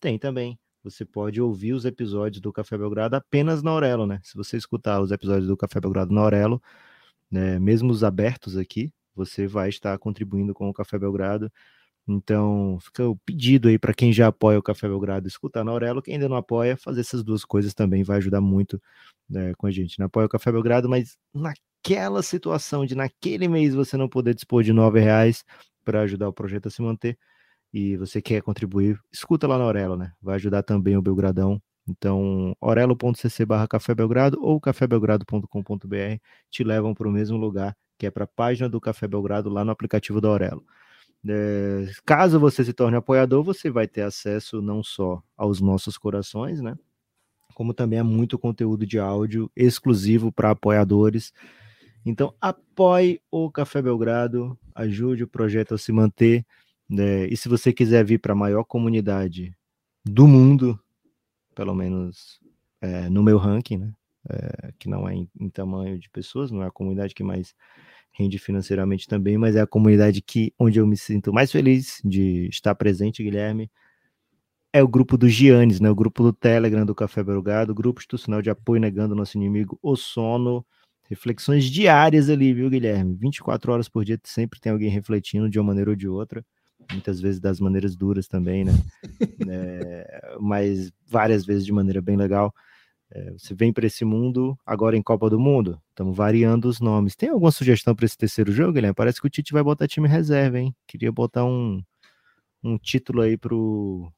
Tem também. Você pode ouvir os episódios do Café Belgrado apenas na Aurelo, né? Se você escutar os episódios do Café Belgrado na Aurelo, né, mesmo os abertos aqui, você vai estar contribuindo com o Café Belgrado. Então, fica o pedido aí para quem já apoia o Café Belgrado escutar na Aurelo, quem ainda não apoia, fazer essas duas coisas também vai ajudar muito né, com a gente. Não apoia o Café Belgrado, mas naquela situação de naquele mês você não poder dispor de nove reais para ajudar o projeto a se manter e você quer contribuir, escuta lá na Aurelo, né? Vai ajudar também o Belgradão. Então, orelo.cc barra Café Belgrado ou cafébelgrado.com.br te levam para o mesmo lugar que é para a página do Café Belgrado lá no aplicativo da Aurelo. É, caso você se torne apoiador, você vai ter acesso não só aos nossos corações, né? Como também a muito conteúdo de áudio exclusivo para apoiadores. Então, apoie o Café Belgrado, ajude o projeto a se manter. Né? E se você quiser vir para a maior comunidade do mundo, pelo menos é, no meu ranking, né? É, que não é em, em, tamanho de pessoas, não é a comunidade que mais rende financeiramente também, mas é a comunidade que onde eu me sinto mais feliz de estar presente, Guilherme. É o grupo do Giannis, né? O grupo do Telegram do Café Belgrado, grupo institucional de apoio negando nosso inimigo, o sono. Reflexões diárias ali, viu, Guilherme? 24 horas por dia sempre tem alguém refletindo de uma maneira ou de outra. Muitas vezes das maneiras duras também, né? é, mas várias vezes de maneira bem legal. É, você vem para esse mundo agora em Copa do Mundo. Estamos variando os nomes. Tem alguma sugestão para esse terceiro jogo, Guilherme? Parece que o Tite vai botar time reserva, hein? Queria botar um, um título aí pro,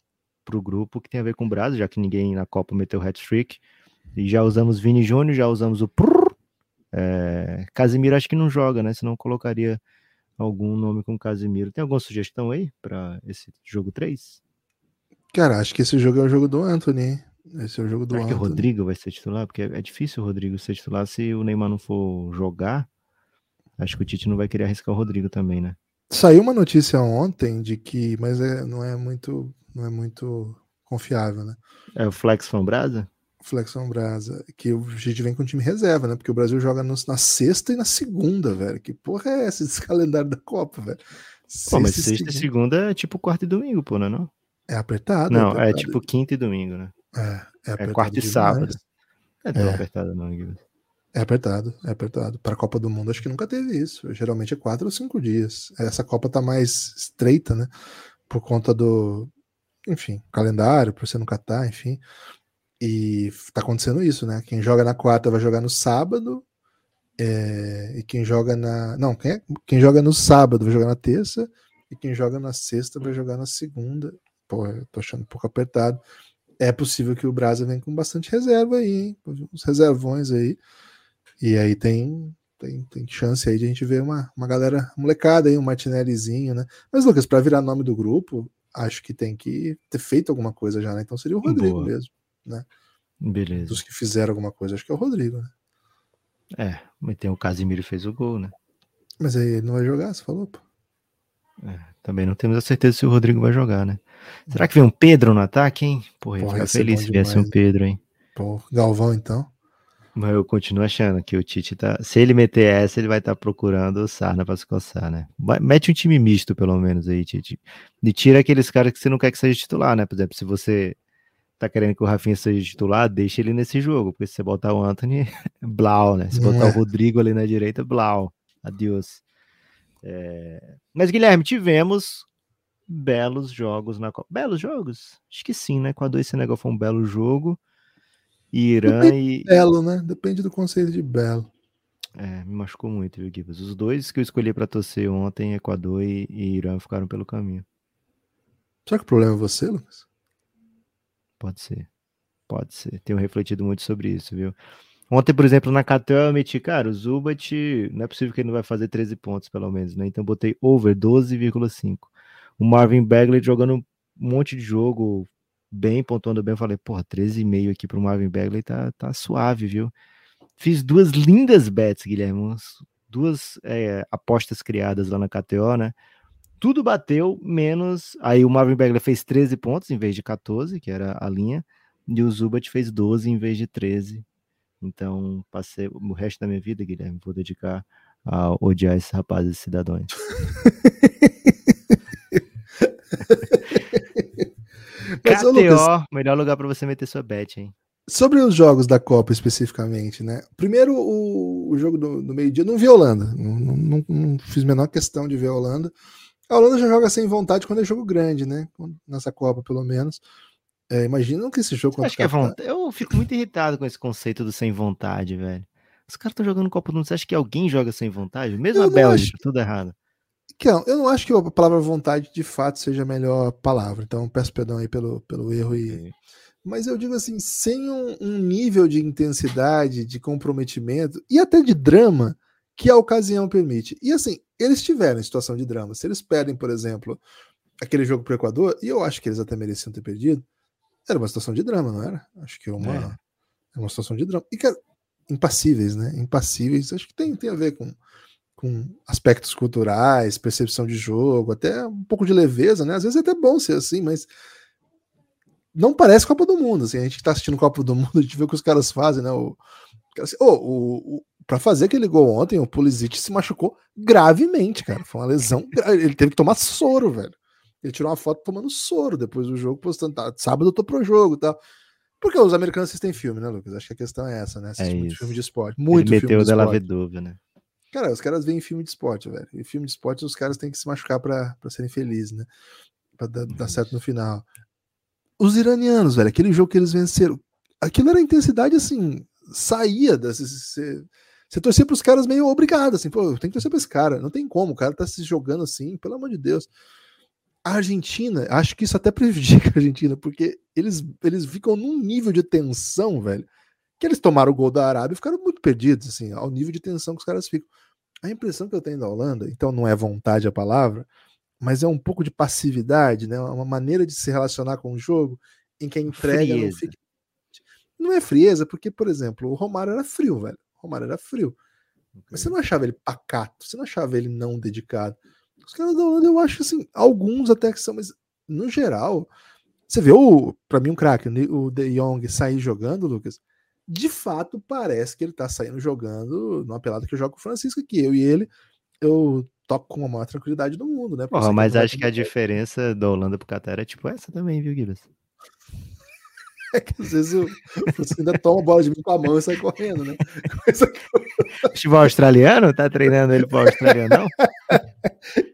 pro grupo que tem a ver com o Brasil, já que ninguém na Copa meteu hat-trick. E já usamos Vini Júnior, já usamos o Prrr. É, Casimiro acho que não joga, né? Senão colocaria algum nome com Casimiro. Tem alguma sugestão aí para esse jogo 3? Cara, acho que esse jogo é o jogo do Anthony. Esse é o jogo do Será que o Rodrigo vai ser titular? Porque é difícil o Rodrigo ser titular se o Neymar não for jogar. Acho que o Tite não vai querer arriscar o Rodrigo também, né? Saiu uma notícia ontem de que, mas é, não é muito, não é muito confiável, né? É o Flex Brasa? Flexão Brasa, que a gente vem com time reserva, né? Porque o Brasil joga no, na sexta e na segunda, velho. Que porra é essa desse calendário da Copa, velho? Pô, mas sexta e segunda é tipo quarta e domingo, pô, não é não? É apertado. Não, é, é tipo quinta e domingo, né? É, é, é quarta e sábado. É tão É. apertado não, Guilherme. É apertado, é apertado. Para a Copa do Mundo, acho que nunca teve isso. Geralmente é quatro ou cinco dias. Essa Copa tá mais estreita, né? Por conta do, enfim, calendário, por ser no Catar, enfim. E tá acontecendo isso, né? Quem joga na quarta vai jogar no sábado. é, e quem joga na. Não, quem, é- quem joga no sábado vai jogar na terça. E quem joga na sexta vai jogar na segunda. Pô, eu tô achando um pouco apertado. É possível que o Brasa venha com bastante reserva aí, hein? Uns reservões aí. E aí tem, tem, tem chance aí de a gente ver uma, uma galera molecada aí, um Martinellizinho, né? Mas, Lucas, para virar nome do grupo, acho que tem que ter feito alguma coisa já, né? Então seria o Rodrigo Boa. mesmo. Beleza. Dos que fizeram alguma coisa, acho que é o Rodrigo, né? É, mas tem o Casimiro fez o gol, né? Mas aí ele não vai jogar, você falou, pô. Também não temos a certeza se o Rodrigo vai jogar, né? Será que vem um Pedro no ataque, hein? Porra, eu Porra, ia ficar feliz se viesse um. Pedro, hein? Pô, Galvão, então. Mas eu continuo achando que o Tite tá. Se ele meter essa, ele vai estar procurando o Sarna pra se coçar, né? Mete um time misto, pelo menos, aí, Tite. E tira aqueles caras que você não quer que seja titular, né? Por exemplo, se você tá querendo que o Rafinha seja titular, deixa ele nesse jogo. Porque se você botar o Anthony, blau, né? Se botar é. o Rodrigo ali na direita, blau. Adiós. É, Mas, Guilherme, tivemos belos jogos na Copa. Belos jogos? Acho que sim, né? Equador e Senegal foi um belo jogo. E Irã e, Belo, né? Depende do conceito de belo. é, me machucou muito, viu, Gibas? Os dois que eu escolhi pra torcer ontem, Equador e, e Irã, ficaram pelo caminho. Será que o problema é você, Lucas? Pode ser. Pode ser. Tenho refletido muito sobre isso, viu? Ontem, por exemplo, na KTO eu meti, cara, o Zubat, não é possível que ele não vai fazer 13 pontos, pelo menos, né? Então eu botei over 12,5. O Marvin Bagley jogando um monte de jogo, bem, pontuando bem. Eu falei, porra, 13,5 aqui pro Marvin Bagley tá, tá suave, viu? Fiz duas lindas bets, Guilherme. Duas é, apostas criadas lá na KTO, né? Tudo bateu, menos. Aí o Marvin Bagley fez 13 pontos em vez de 14, que era a linha. E o Zubat fez 12 em vez de 13. Então, passei o resto da minha vida, Guilherme, vou dedicar a odiar esses rapazes e cidadãos. Mas, ô, Lucas, KTO, melhor lugar para você meter sua bet, hein? Sobre os jogos da Copa especificamente, né? Primeiro, o, o jogo do, do meio-dia, não vi a Holanda. Não, não, não- fiz a menor questão de ver a Holanda. A Holanda já joga sem vontade quando é jogo grande, né? Nessa Copa, pelo menos. É, imagina que esse jogo Acho que é vontade. Eu fico muito irritado com esse conceito do sem vontade, velho. Os caras estão jogando Copa do Mundo. Você acha que alguém joga sem vontade? Mesmo Eu a Bélgica, tudo errado. Que não, eu não acho que a palavra vontade de fato seja a melhor palavra. Então, peço perdão aí pelo, pelo erro. E... Mas eu digo assim, sem um, um nível de intensidade, de comprometimento e até de drama que a ocasião permite. E assim, eles tiveram situação de drama. Se eles perdem, por exemplo, aquele jogo pro Equador, e eu acho que eles até mereciam ter perdido, era uma situação de drama, não era? Acho que é uma, É. é uma situação de drama. E, cara, impassíveis, né? Impassíveis. Acho que tem, tem a ver com, com aspectos culturais, percepção de jogo, até um pouco de leveza, né? Às vezes é até bom ser assim, mas não parece Copa do Mundo. Assim, a gente que tá assistindo Copa do Mundo, a gente vê o que os caras fazem, né? O, assim, o, o, pra fazer aquele gol ontem, o Pulisic se machucou gravemente, cara. Foi uma lesão. Ele teve que tomar soro, velho. Ele tirou uma foto tomando soro depois do jogo, postando, tá, sábado eu tô pro jogo e tal. Porque os americanos assistem filme, né, Lucas? Acho que a questão é essa, né? Assistem muito isso. filme de esporte. Muito Ele filme meteu o de Della esporte. Vedova, né? Cara, os caras veem filme de esporte, velho. E filme de esporte, os caras têm que se machucar pra, pra serem felizes, né? Pra dar, dar certo no final. Os iranianos, velho, aquele jogo que eles venceram, aquilo era intensidade assim, saía. Você, você torcia pros caras meio obrigado, assim, pô, tem que torcer pra esse cara. Não tem como, o cara tá se jogando assim, pelo amor de Deus. A Argentina, acho que isso até prejudica a Argentina, porque eles, eles ficam num nível de tensão, velho, que eles tomaram o gol da Arábia e ficaram muito perdidos, assim, ao nível de tensão que os caras ficam. A impressão que eu tenho da Holanda, então não é vontade a palavra, mas é um pouco de passividade, né? Uma maneira de se relacionar com o jogo em que a entrega não Frieza. fica. Não é frieza, porque, por exemplo, o Romário era frio, velho. O Romário era frio. Mas você não achava ele pacato, você não achava ele não dedicado. Os caras da Holanda, eu acho assim, alguns até que são, mas no geral, você vê o, para mim, um craque, o De Jong sair jogando, Lucas, de fato parece que ele tá saindo jogando numa pelada que eu jogo com o Francisco aqui. Eu e ele, eu toco com a maior tranquilidade do mundo, né? Porra, mas acho que a diferença da Holanda pro Qatar é tipo essa também, viu, Guilherme? É que às vezes o Francisco ainda toma a bola de mim com a mão e sai correndo, né? Futebol australiano? Tá treinando ele pro australiano, não?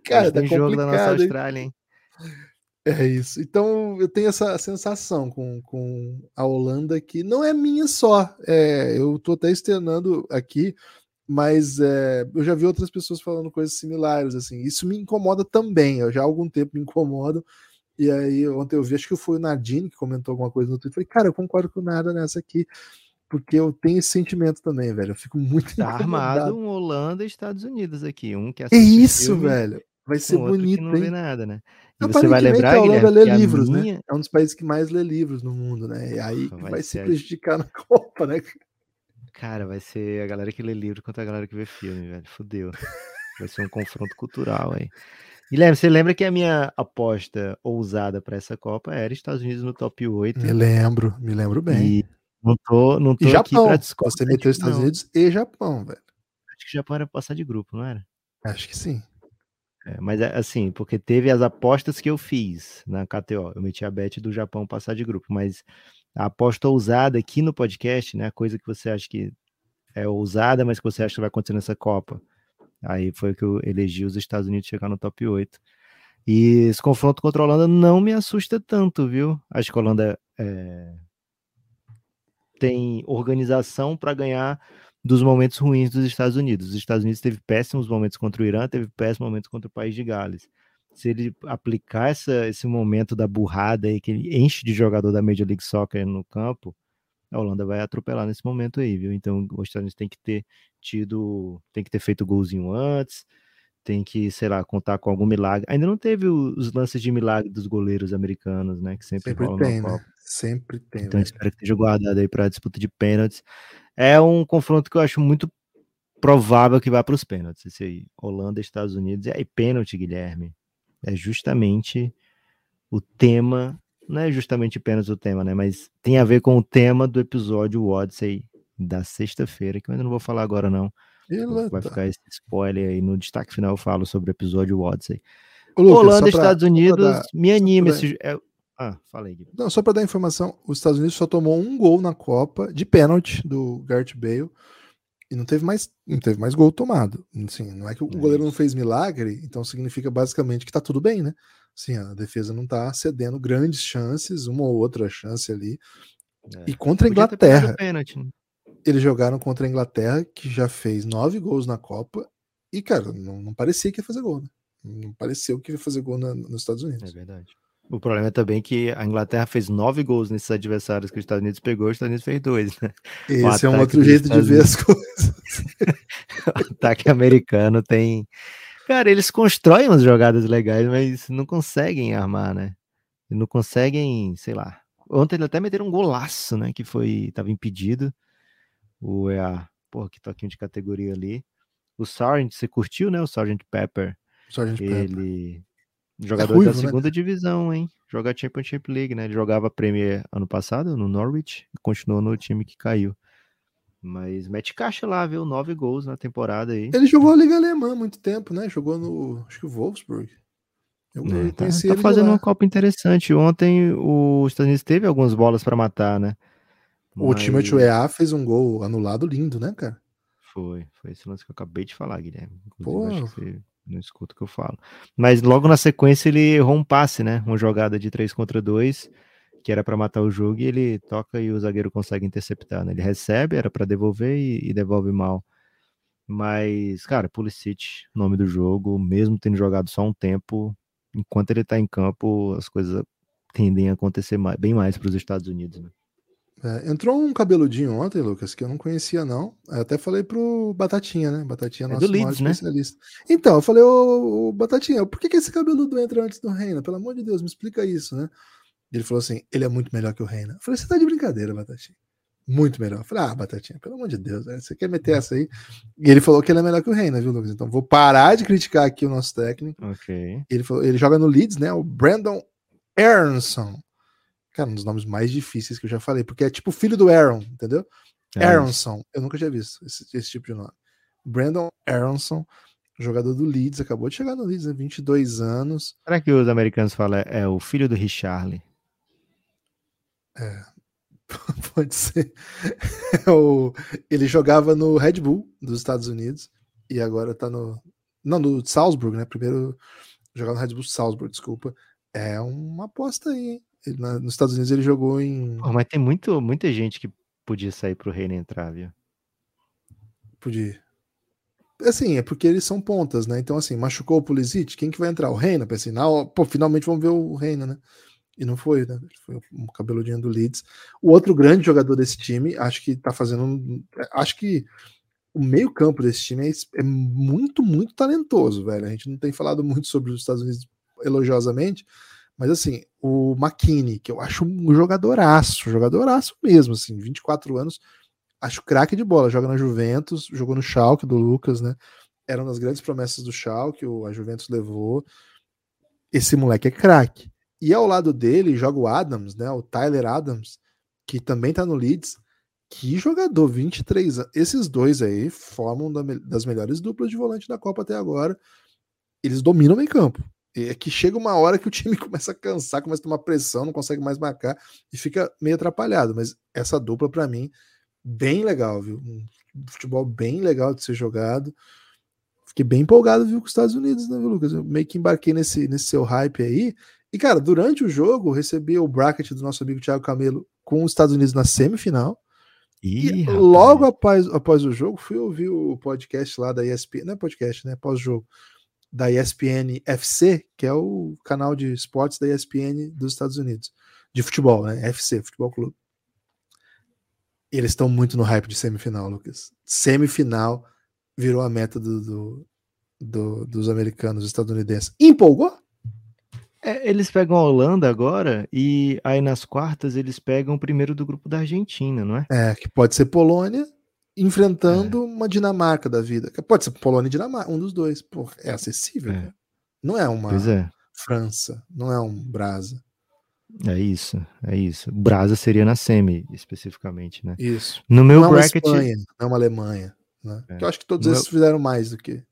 Cara, tá tem jogo da nossa Austrália, hein? É isso. Então eu tenho essa sensação com, com a Holanda que não é minha só. É, eu tô até externando aqui, mas é, eu já vi outras pessoas falando coisas similares. assim. Isso me incomoda também. Eu já há algum tempo me incomodo. E aí, ontem eu vi, acho que foi o Nadine que comentou alguma coisa no Twitter. Falei, cara, eu concordo com nada nessa aqui, porque eu tenho esse sentimento também, velho. Eu fico muito tá armado um Holanda e Estados Unidos aqui. Um que é isso, velho. Vai ser bonito, não hein? vê nada, né? E você vai lembrar, que a Holanda lê livros, né? minha... né? É um dos países que mais lê livros no mundo, né? E aí vai, vai se prejudicar na Copa, né? Cara, vai ser a galera que lê livro contra a galera que vê filme, velho. Fudeu. Vai ser um confronto cultural aí. Guilherme, você lembra que a minha aposta ousada para essa Copa era Estados Unidos no top 8? Me lembro, me lembro bem. E não tô, não tô e Japão. aqui pra discordar. Você meteu Estados não. Unidos e Japão, velho. Acho que o Japão era passar de grupo, não era? Acho que sim. É, mas é assim, porque teve as apostas que eu fiz na KTO. Eu meti a bet do Japão passar de grupo, mas a aposta ousada aqui no podcast, né? A coisa que você acha que é ousada, mas que você acha que vai acontecer nessa Copa. Aí foi que eu elegi os Estados Unidos chegar no top 8. E esse confronto contra a Holanda não me assusta tanto, viu? Acho que a Holanda é... tem organização para ganhar dos momentos ruins dos Estados Unidos. Os Estados Unidos teve péssimos momentos contra o Irã, teve péssimos momentos contra o país de Gales. Se ele aplicar essa, esse momento da burrada aí, que ele enche de jogador da Major League Soccer no campo, a Holanda vai atropelar nesse momento aí, viu? Então os Estados Unidos tem que ter tido, tem que ter feito golzinho antes, tem que, sei lá, contar com algum milagre. Ainda não teve os lances de milagre dos goleiros americanos, né? Que sempre, sempre tem, né? Sempre tem. Então espero que esteja guardado aí para a disputa de pênaltis. É um confronto que eu acho muito provável que vá para os pênaltis. Esse aí, Holanda, Estados Unidos. E aí, pênalti, Guilherme. É justamente o tema não é justamente apenas o tema, né? Mas tem a ver com o tema do episódio Odyssey da sexta-feira, que eu ainda não vou falar agora, não. Vai ficar esse spoiler aí. No destaque final eu falo sobre o episódio Odyssey. Ô, Lucas, Holanda, pra, Estados Unidos, dar, me anima esse. É... Ah, falei. Não, só para dar informação, os Estados Unidos só tomou um gol na Copa de pênalti do Gareth Bale e não teve mais, não teve mais gol tomado. Assim, não é que o é goleiro não fez milagre, então significa basicamente que tá tudo bem, né? Sim, a defesa não está cedendo grandes chances, uma ou outra chance ali. É. E contra a Inglaterra. Pênalti, né? Eles jogaram contra a Inglaterra, que já fez nove gols na Copa. E, cara, não, não parecia que ia fazer gol, né? Não pareceu que ia fazer gol na, nos Estados Unidos. É verdade. O problema é também que a Inglaterra fez nove gols nesses adversários que os Estados Unidos pegou, os Estados Unidos fez dois, né? Esse é um outro jeito de ver as coisas. o ataque americano tem Cara, eles constroem umas jogadas legais, mas não conseguem armar, né? Não conseguem, sei lá. Ontem eles até meteram um golaço, né? Que foi. Tava impedido. O EA, porra, que toquinho de categoria ali. O Sargent, você curtiu, né? O Sargent Pepper. Sargent ele. Pepper. Jogador é ruivo, da né? segunda né? divisão, hein? Joga Championship League, né? Ele jogava Premier ano passado no Norwich e continuou no time que caiu. Mas mete caixa lá, viu? Nove gols na temporada aí. Ele jogou a Liga Alemã há muito tempo, né? Jogou no. Acho que o Wolfsburg. Eu é, tá, tá fazendo uma Copa interessante. Ontem o Estados Unidos teve algumas bolas para matar, né? O Mas... Timothy Weah fez um gol anulado lindo, né, cara? Foi, foi esse lance que eu acabei de falar, Guilherme. Inclusive, acho que você não escuta o que eu falo. Mas logo na sequência ele errou um passe, né? Uma jogada de 3 contra 2 que era para matar o jogo, e ele toca e o zagueiro consegue interceptar. Né? Ele recebe, era para devolver e, e, devolve mal. Mas, cara, Pulisic, nome do jogo, mesmo tendo jogado só um tempo, enquanto ele tá em campo, as coisas tendem a acontecer mais, bem mais para os Estados Unidos. Né? É, entrou um cabeludinho ontem, Lucas, que eu não conhecia, não. Eu até falei pro Batatinha, né? Batatinha é nosso do Leeds, né? especialista. Então, eu falei, ô, ô Batatinha, por que, que esse cabeludo entra antes do Reina? Pelo amor de Deus, me explica isso, né? Ele falou assim: ele é muito melhor que o Reina. Eu falei: você tá de brincadeira, Batatinha. Muito melhor. Eu falei, ah, Batatinha, pelo amor de Deus, né? você quer meter essa aí? E ele falou que ele é melhor que o Reina, viu, Lucas? Então vou parar de criticar aqui o nosso técnico. Ok. Ele, falou, ele joga no Leeds, né? O Brandon Aronson. Cara, um dos nomes mais difíceis que eu já falei, porque é tipo filho do Aaron, entendeu? É Aronson. Eu nunca tinha visto esse, esse tipo de nome. Brandon Aronson, jogador do Leeds, acabou de chegar no Leeds, né? 22 anos. Será que os americanos falam é, é o filho do Richarley? É, pode ser. É o, ele jogava no Red Bull dos Estados Unidos e agora tá no. Não, no Salzburg, né? Primeiro jogava no Red Bull Salzburg, desculpa. É uma aposta aí, hein? Na, nos Estados Unidos ele jogou em. Pô, mas tem muito, muita gente que podia sair pro Reina entrar, viu? Podia. Assim, é porque eles são pontas, né? Então, assim, machucou o Pulisic, quem que vai entrar? O Reina? Pensei, não, pô, finalmente vamos ver o Reina, né? E não foi, né? Foi o cabeludinho do Leeds. O outro grande jogador desse time, acho que tá fazendo. Acho que o meio-campo desse time é, é, muito, muito talentoso, velho. A gente não tem falado muito sobre os Estados Unidos elogiosamente, mas assim, o McKinney, que eu acho um jogadoraço, jogadoraço mesmo, assim, 24 anos, acho craque de bola, joga na Juventus, jogou no Schalke do Lucas, né? Era uma das grandes promessas do Schalke, a Juventus levou. Esse moleque é craque. E ao lado dele joga o Adams, né? O Tyler Adams, que também tá no Leeds. Que jogador, 23 anos. Esses dois aí formam das melhores duplas de volante da Copa até agora. Eles dominam o meio campo. É que chega uma hora que o time começa a cansar, começa a tomar pressão, não consegue mais marcar e fica meio atrapalhado. Mas essa dupla, para mim, bem legal, viu? Um futebol bem legal de ser jogado. Fiquei bem empolgado, viu, com os Estados Unidos, né, viu, Lucas? Eu meio que embarquei nesse, nesse seu hype aí. E, cara, durante o jogo, recebi o bracket do nosso amigo Thiago Camelo com os Estados Unidos na semifinal. Ih, e logo após, após o jogo, fui ouvir o podcast lá da ESPN, não é podcast, né? Pós-jogo, da ESPN FC, que é o canal de esportes da ESPN dos Estados Unidos, de futebol, né? FC, Futebol Clube. Eles estão muito no hype de semifinal, Lucas. Semifinal virou a meta do, do, do dos americanos, estadunidenses. Empolgou? É, eles pegam a Holanda agora e aí nas quartas eles pegam o primeiro do grupo da Argentina, não é? É, que pode ser Polônia enfrentando é. uma Dinamarca da vida. Pode ser Polônia e Dinamarca, um dos dois. Pô, é acessível. É. Não é uma é. França, não é um Brasa. É isso, é isso. Brasa seria na semi, especificamente, né? Isso. No meu não bracket. É uma Espanha, não é uma Alemanha. Né? É. eu acho que todos no esses meu... fizeram mais do que.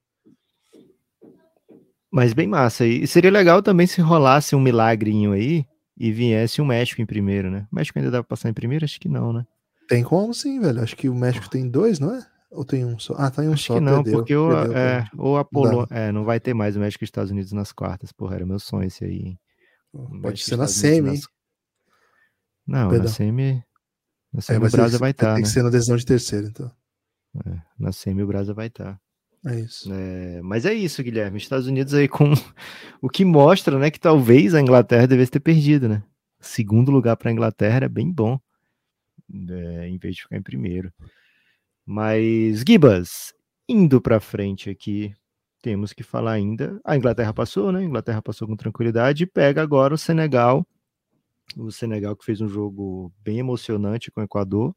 Mas bem massa. E seria legal também se rolasse um milagrinho aí e viesse o México em primeiro, né? O México ainda dá pra passar em primeiro? Acho que não, né? Tem como sim, velho. Acho que o México tem dois, não é? Ou tem um só? Ah, tem um Acho só. Que não, perdeu, porque o, perdeu, é, ou a Polônia. É, não vai ter mais o México e Estados Unidos nas quartas. Porra, era meu sonho esse aí. Hein? Pode ser na semi, nas... Não, perdão. na semi. Na semi é, o Brasa vai estar. Tá, tem né? que ser na decisão de terceiro, então. É, na semi o Brasa vai estar. Tá. É isso. É, mas é isso, Guilherme. Estados Unidos aí com o que mostra, né, que talvez a Inglaterra devesse ter perdido, né? Segundo lugar para a Inglaterra é bem bom, é, em vez de ficar em primeiro. Mas Gibas, indo para frente aqui, temos que falar ainda. A Inglaterra passou, né? A Inglaterra passou com tranquilidade e pega agora o Senegal. O Senegal que fez um jogo bem emocionante com o Equador. O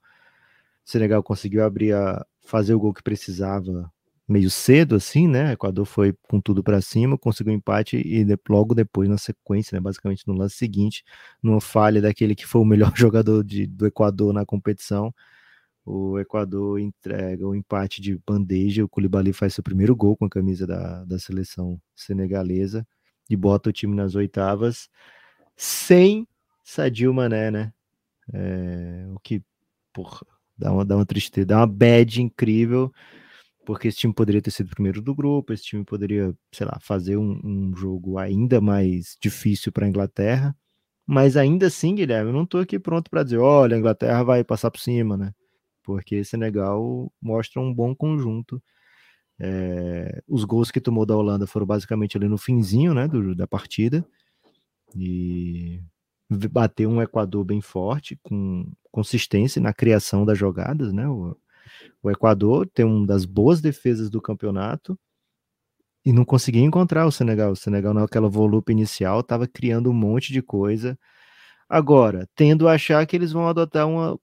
Senegal conseguiu abrir a fazer o gol que precisava meio cedo, assim, né? O Equador foi com tudo para cima, conseguiu um empate e de, logo depois, na sequência, né? Basicamente no lance seguinte, numa falha daquele que foi o melhor jogador de, do Equador na competição, o Equador entrega o empate de bandeja. O Koulibaly faz seu primeiro gol com a camisa da, da seleção senegalesa e bota o time nas oitavas sem Sadio Mané, né? É, o que, porra, dá uma, dá uma tristeza, dá uma bad incrível porque esse time poderia ter sido primeiro do grupo, esse time poderia, sei lá, fazer um, um jogo ainda mais difícil para a Inglaterra, mas ainda assim, Guilherme, eu não estou aqui pronto para dizer, olha, a Inglaterra vai passar por cima, né? Porque Senegal mostra um bom conjunto. É, os gols que tomou da Holanda foram basicamente ali no finzinho, né, do, da partida, e bateu um Equador bem forte, com consistência na criação das jogadas, né? O, o Equador tem uma das boas defesas do campeonato e não conseguia encontrar o Senegal. O Senegal, naquela volume inicial, estava criando um monte de coisa. Agora, tendo a achar que eles vão adotar uma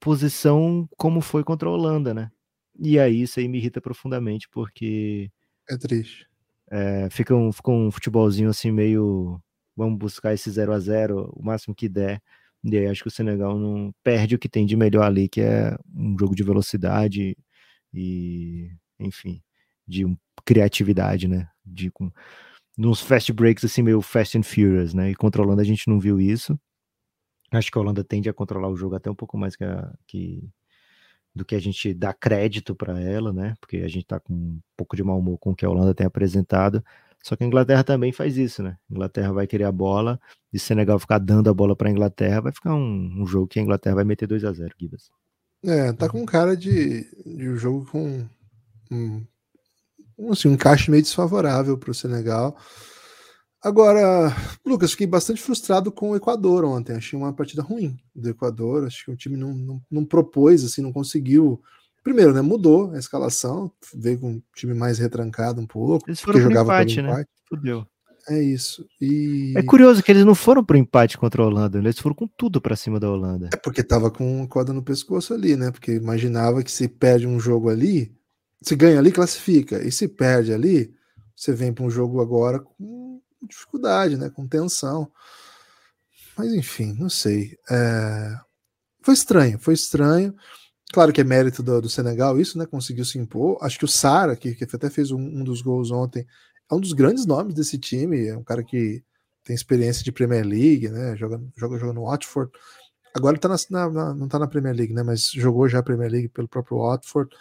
posição como foi contra a Holanda, né? E aí isso aí me irrita profundamente, porque. É triste. É, fica, um, fica um futebolzinho assim meio. Vamos buscar esse 0 a 0 o máximo que der. E aí acho que o Senegal não perde o que tem de melhor ali, que é um jogo de velocidade e, enfim, de criatividade, né? De com nos fast breaks assim meio fast and furious, né? E controlando a gente não viu isso. Acho que a Holanda tende a controlar o jogo até um pouco mais que, a, que do que a gente dá crédito para ela, né? Porque a gente tá com um pouco de mau humor com o que a Holanda tem apresentado. Só que a Inglaterra também faz isso, né? A Inglaterra vai querer a bola e se Senegal ficar dando a bola para a Inglaterra, vai ficar um, um, jogo que a Inglaterra vai meter 2 a 0 Gibas. É, tá com cara de, de um jogo com um, assim, um encaixe meio desfavorável para o Senegal. Agora, Lucas, fiquei bastante frustrado com o Equador ontem. Achei uma partida ruim do Equador. Acho que o time não, não, não propôs, assim, não conseguiu. Primeiro, né? Mudou a escalação, veio com um time mais retrancado um pouco. Eles foram pro empate, empate, né? Fudeu. É isso. E... É curioso que eles não foram pro empate contra a Holanda, eles foram com tudo para cima da Holanda. É porque tava com corda no pescoço ali, né? Porque imaginava que se perde um jogo ali, se ganha ali, classifica. E se perde ali, você vem para um jogo agora com dificuldade, né? Com tensão. Mas enfim, não sei. É... Foi estranho, foi estranho. Claro que é mérito do, do, Senegal isso, né? Conseguiu se impor. Acho que o Sara, que, que até fez um, um, dos gols ontem, é um dos grandes nomes desse time. É um cara que tem experiência de Premier League, né? Joga, joga, joga no Watford. Agora tá na, na, não tá na Premier League, né? Mas jogou já a Premier League pelo próprio Watford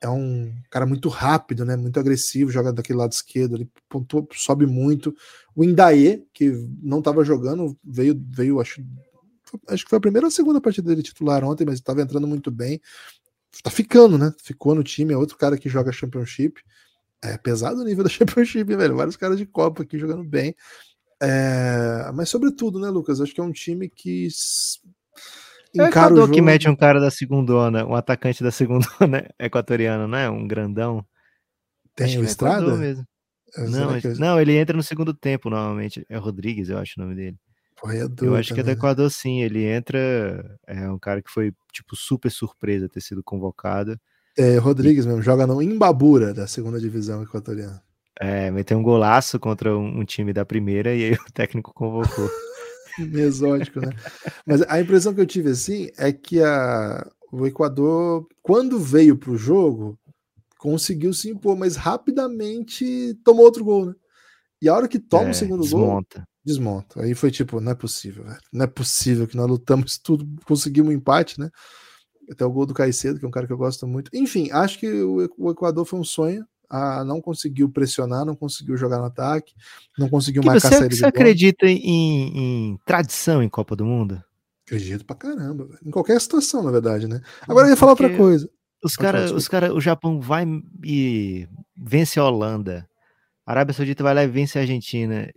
é um cara muito rápido, né? Muito agressivo, joga daquele lado esquerdo, ele pontua, sobe muito. O Indaê, que não estava jogando, veio, veio acho, acho que foi a primeira ou a segunda partida dele titular ontem, mas estava entrando muito bem. Tá ficando, né? Ficou no time, é outro cara que joga Championship. É pesado o nível da Championship, velho. Vários caras de Copa aqui jogando bem. É... Mas sobretudo, né, Lucas? Acho que é um time que é o Equador que mete um cara da segundona, um atacante da segundona equatoriano, não é? Um grandão. Tem o é Estrada? Mesmo. É, não, eu... não, ele entra no segundo tempo, normalmente. É Rodrigues, eu acho o nome dele. Eu acho que é do né? Equador, sim. Ele entra. É um cara que foi, tipo, super surpresa ter sido convocado. É, Rodrigues e... mesmo, joga no Imbabura, da segunda divisão equatoriana. É, meteu um golaço contra um, um time da primeira e aí o técnico convocou. exótico, né? Mas a impressão que eu tive assim é que a, o Equador, quando veio para o jogo, conseguiu se impor, mas rapidamente tomou outro gol, né? E a hora que toma é, o segundo desmonta. gol, desmonta. Aí foi tipo, não é possível, velho. Não é possível que nós lutamos tudo, conseguimos um empate, né? Até o gol do Caicedo, que é um cara que eu gosto muito. Enfim, acho que o Equador foi um sonho ah, não conseguiu pressionar, não conseguiu jogar no ataque, não conseguiu marcar você, saída Você acredita em, em, tradição em Copa do Mundo? Acredito pra caramba, em qualquer situação, na verdade, né? Agora eu ia falar outra coisa. Os caras, os cara, o Japão vai e vence a Holanda, a Arábia Saudita vai lá e vence a Argentina,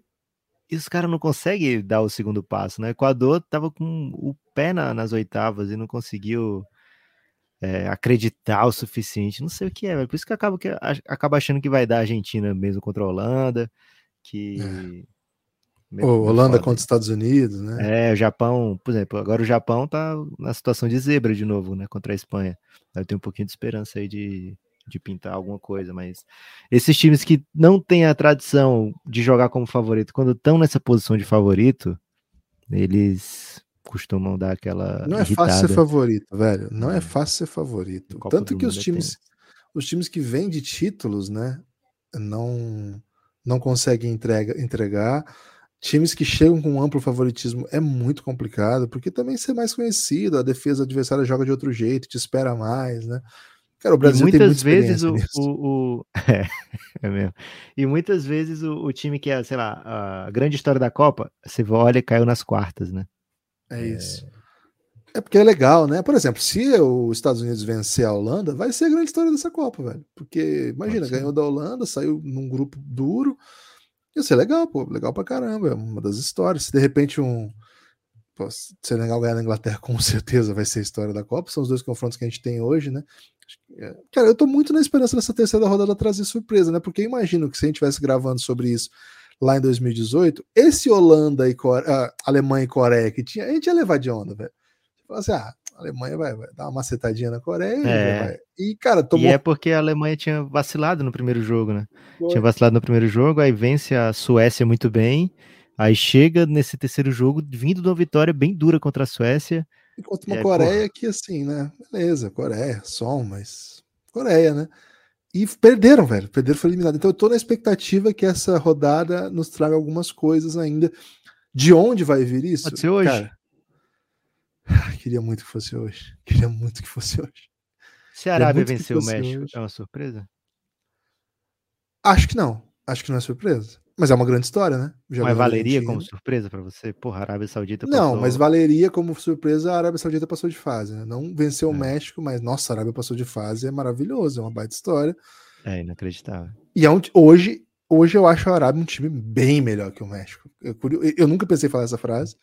e os caras não conseguem dar o segundo passo, né? O Equador tava com o pé na, nas oitavas e não conseguiu é, acreditar o suficiente. Não sei o que é, velho. Por isso que acaba, que acaba achando que vai dar a Argentina mesmo contra a Holanda. Que. É. Holanda contra os Estados Unidos, né? É, o Japão, por exemplo, agora o Japão tá na situação de zebra de novo, né? Contra a Espanha. Eu tenho um pouquinho de esperança aí de, de pintar alguma coisa, mas esses times que não têm a tradição de jogar como favorito, quando estão nessa posição de favorito, eles costumam dar aquela. Não é irritada. fácil ser favorito, velho. Não é, é fácil ser favorito. Tanto que os times, os times que vêm de títulos, né, não não conseguem entrega, entregar. Times que chegam com um amplo favoritismo é muito complicado, porque também ser mais conhecido, a defesa adversária joga de outro jeito, te espera mais, né? Cara, o Brasil e muitas vezes o, o, o... É, é, mesmo. E muitas vezes o, o, time que é, sei lá, a grande história da Copa, você olha e caiu nas quartas, né? É isso. É... é porque é legal, né? Por exemplo, se os Estados Unidos vencer a Holanda, vai ser a grande história dessa Copa, velho. Porque, imagina, ganhou da Holanda, saiu num grupo duro. Ia ser legal, pô. Legal pra caramba. É uma das histórias. Se de repente um. Pô, Senegal ganhar na Inglaterra, com certeza vai ser a história da Copa. São os dois confrontos que a gente tem hoje, né? É, cara, eu tô muito na esperança dessa terceira rodada trazer surpresa, né? Porque eu imagino que se a gente estivesse gravando sobre isso lá em 2018, esse Holanda e Core... uh, Alemanha e Coreia que tinha, a gente ia levar de onda, velho. Você fala assim, ah, a Alemanha vai, vai dar uma macetadinha na Coreia. É. vai- E, cara, tomou. E é porque a Alemanha tinha vacilado no primeiro jogo, né? Foi. Tinha vacilado no primeiro jogo, aí vence a Suécia muito bem. Aí chega nesse terceiro jogo, vindo de uma vitória bem dura contra a Suécia. Enquanto uma É, Coreia que, assim, né? Beleza, Coreia, som, mas. Coreia, né? E perderam, velho. Perderam, foi eliminado. Então eu tô na expectativa que essa rodada nos traga algumas coisas ainda. De onde vai vir isso? Pode ser hoje. Cara, queria muito que fosse hoje. Queria muito que fosse hoje. Se a Arábia vencer o México, hoje. é uma surpresa? Acho que não. Acho que não é surpresa. Mas é uma grande história, né? Mas Jogador valeria como surpresa pra você? Porra, a Arábia Saudita Não, passou... mas valeria como surpresa a Arábia Saudita passou de fase. Né? Não venceu o É. México, mas nossa, a Arábia passou de fase é maravilhoso, é uma baita história. É inacreditável. E é um hoje, hoje eu acho a Arábia um time bem melhor que o México. Eu, eu nunca pensei em falar essa frase,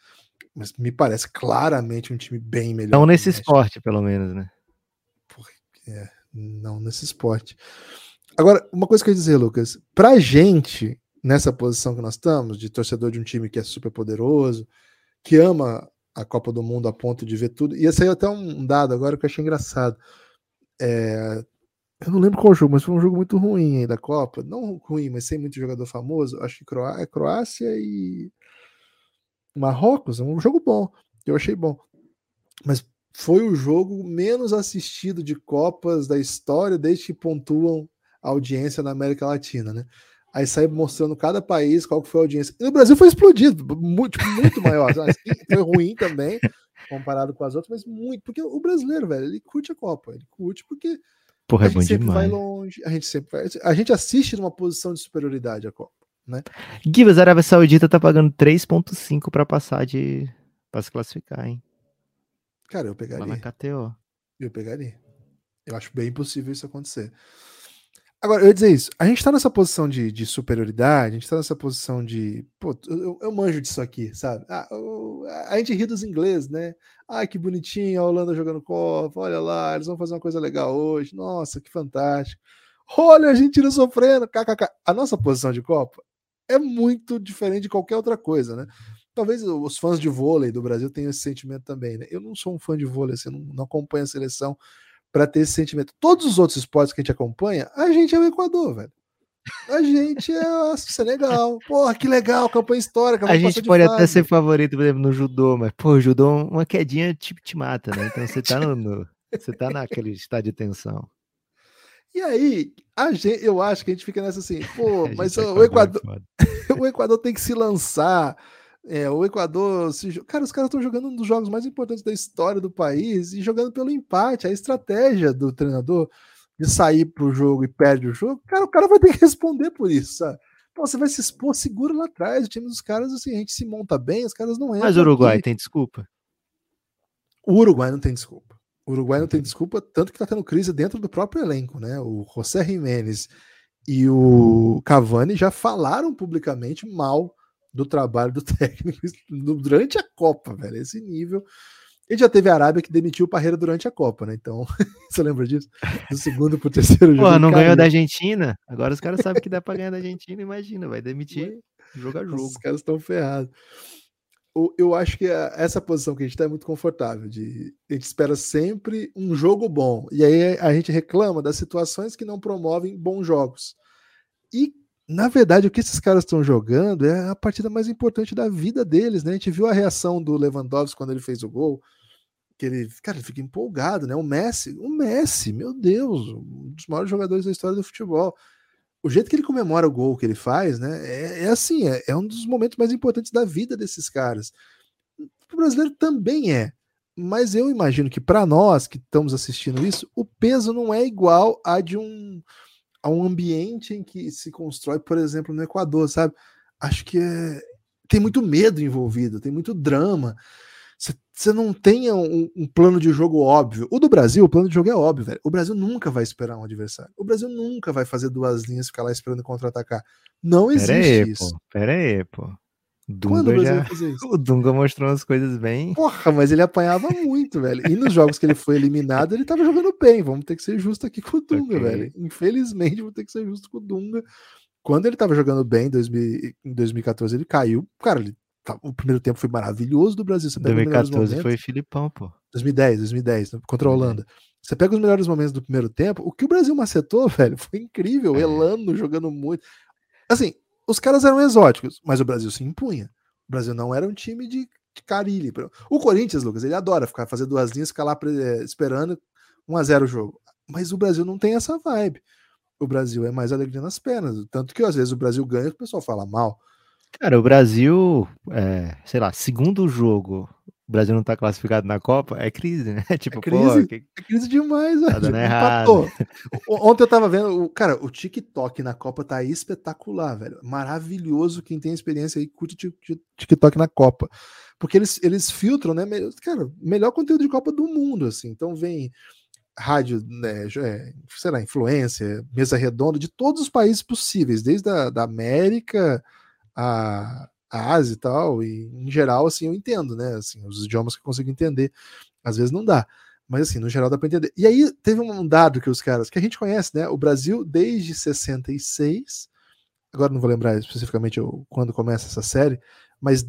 mas me parece claramente um time bem melhor. Não o nesse esporte, pelo menos, né? É, não nesse esporte. Agora, uma coisa que eu ia dizer, Lucas, pra gente, nessa posição que nós estamos, de torcedor de um time que é super poderoso, que ama a Copa do Mundo a ponto de ver tudo, ia sair até um dado agora que eu achei engraçado. É, eu não lembro qual jogo, mas foi um jogo muito ruim aí da Copa. Não ruim, mas sem muito jogador famoso. Acho que Croá- é Croácia e Marrocos. É um jogo bom. Eu achei bom. Mas foi o jogo menos assistido de Copas da história desde que pontuam a audiência na América Latina, né? Aí sai mostrando cada país qual que foi a audiência. E no Brasil foi explodido, muito, tipo, muito maior. sabe? Foi ruim também, comparado com as outras, mas muito. Porque o brasileiro, velho, ele curte a Copa. Ele curte porque Porra, a é gente bom sempre vai demais. longe, a gente sempre vai. A gente assiste numa posição de superioridade a Copa. Gibas, a Arábia Saudita tá pagando 3.5 pra passar de... pra se classificar, hein? Cara, eu Lá pegaria. na KTO. Eu pegaria. Eu acho bem possível isso acontecer. Agora, eu ia dizer isso. A gente tá nessa posição de, de superioridade, a gente tá nessa posição de. Pô, eu, eu manjo disso aqui, sabe? Ah, a gente ri dos ingleses, né? Ah, que bonitinho, a Holanda jogando Copa, olha lá, eles vão fazer uma coisa legal hoje. Nossa, que fantástico. Olha a Argentina sofrendo, kkk. A nossa posição de Copa é muito diferente de qualquer outra coisa, né? Talvez os fãs de vôlei do Brasil tenham esse sentimento também, né? Eu não sou um fã de vôlei, assim, não, não acompanho a seleção para ter esse sentimento. Todos os outros esportes que a gente acompanha, a gente é o Equador, velho. A gente é o Senegal. Porra, que legal, campanha histórica. A gente pode até ser favorito, por exemplo, no judô, mas, pô, judô, uma quedinha tipo te mata, né? Então você tá no, no- você tá naquele estado de tensão. E aí, a gente, eu acho que a gente fica nessa assim, pô, mas é o Equador, o Equador tem que se lançar. É, o Equador, se cara, os caras estão jogando um dos jogos mais importantes da história do país e jogando pelo empate. A estratégia do treinador de sair pro jogo e perde o jogo, cara, o cara vai ter que responder por isso, sabe? Pô, você vai se expor seguro lá atrás. O time dos caras, assim, a gente se monta bem, os caras não entram. Mas o Uruguai aqui. tem desculpa? O Uruguai não tem desculpa. O Uruguai não tem desculpa, tanto que tá tendo crise dentro do próprio elenco, né? O José Jiménez e o Cavani já falaram publicamente mal do trabalho do técnico durante a Copa, velho. Esse nível. Ele já teve a Arábia que demitiu o Parreira durante a Copa, né? Então, você lembra disso? Do segundo pro terceiro jogo. Ele não ganhou da Argentina? Agora os caras sabem que dá pra ganhar da Argentina, imagina, vai demitir jogo a jogo. Os caras estão ferrados. Eu acho que essa posição que a gente está é muito confortável. De, a gente espera sempre um jogo bom. E aí a gente reclama das situações que não promovem bons jogos. E, na verdade, o que esses caras estão jogando é a partida mais importante da vida deles, né? A gente viu a reação do Lewandowski quando ele fez o gol. Que ele, cara, ele fica empolgado, né? O Messi, o Messi, meu Deus, um dos maiores jogadores da história do futebol o jeito que ele comemora o gol que ele faz, né? É, é assim, é, é um dos momentos mais importantes da vida desses caras. O brasileiro também é. Mas eu imagino que para nós que estamos assistindo isso, o peso não é igual a de um a um ambiente em que se constrói, por exemplo, no Equador, sabe? Acho que é, tem muito medo envolvido, tem muito drama. Você não tem um, um plano de jogo óbvio. O do Brasil, o plano de jogo é óbvio, velho. O Brasil nunca vai esperar um adversário. O Brasil nunca vai fazer duas linhas e ficar lá esperando contra-atacar. Não Pera existe aí, isso. pô. Pera aí, pô. Quando o Dunga Brasil já... fazer isso? O Dunga mostrou umas coisas bem... Porra, mas ele apanhava muito, velho. E nos jogos que ele foi eliminado, ele tava jogando bem. Vamos ter que ser justo aqui com o Dunga, Ok. velho. Infelizmente, vou ter que ser justo com o Dunga. Quando ele tava jogando bem em 2000 em 2014, ele caiu. Cara, ele tá- o primeiro tempo foi maravilhoso do Brasil. Você pega os melhores 2014 momentos. foi Filipão, pô. 2010, 2010, contra a Holanda. Você pega os melhores momentos do primeiro tempo, o que o Brasil macetou, velho, foi incrível. É. Elano jogando muito. Assim, os caras eram exóticos, mas o Brasil se impunha. O Brasil não era um time de, de carilho. O Corinthians, Lucas, ele adora ficar fazer duas linhas, ficar lá eh, esperando 1 a 0 o jogo. Mas o Brasil não tem essa vibe. O Brasil é mais alegria nas pernas. Tanto que às vezes o Brasil ganha e o pessoal fala mal. Cara, o Brasil, é, sei lá, segundo jogo, o Brasil não tá classificado na Copa, é crise, né? Tipo, é crise, pô, que... é crise demais, tá errado. Ontem eu tava vendo, o, cara, o TikTok na Copa tá espetacular, velho. Maravilhoso. Quem tem experiência aí, curte TikTok na Copa. Porque eles, eles filtram, né? Cara, melhor conteúdo de Copa do mundo, assim. Então vem rádio, né, é, sei lá, influência, mesa redonda, de todos os países possíveis, desde a da América a, a Ásia e tal, e em geral, assim, eu entendo, né, assim, os idiomas que eu consigo entender, às vezes não dá, mas assim, no geral dá para entender. E aí teve um dado que os caras, que a gente conhece, né, o Brasil desde 66, agora não vou lembrar especificamente quando começa essa série, mas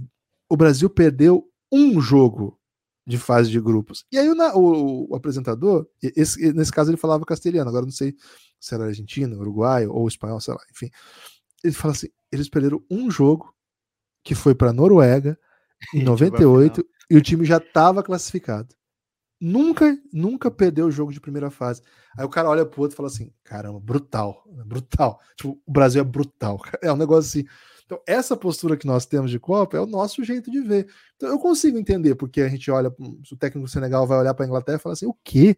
o Brasil perdeu um jogo de fase de grupos. E aí o, o, o apresentador, esse, nesse caso ele falava castelhano, agora não sei se era argentino, uruguaio ou espanhol, sei lá, enfim. Ele fala assim: eles perderam um jogo que foi para Noruega em 98 e o time já estava classificado. Nunca, nunca perdeu o jogo de primeira fase. Aí o cara olha pro outro e fala assim: caramba, brutal, brutal. Tipo, o Brasil é brutal. É um negócio assim. Então, essa postura que nós temos de Copa é o nosso jeito de ver. Então, eu consigo entender porque a gente olha, o técnico do Senegal vai olhar para a Inglaterra e falar assim: o quê?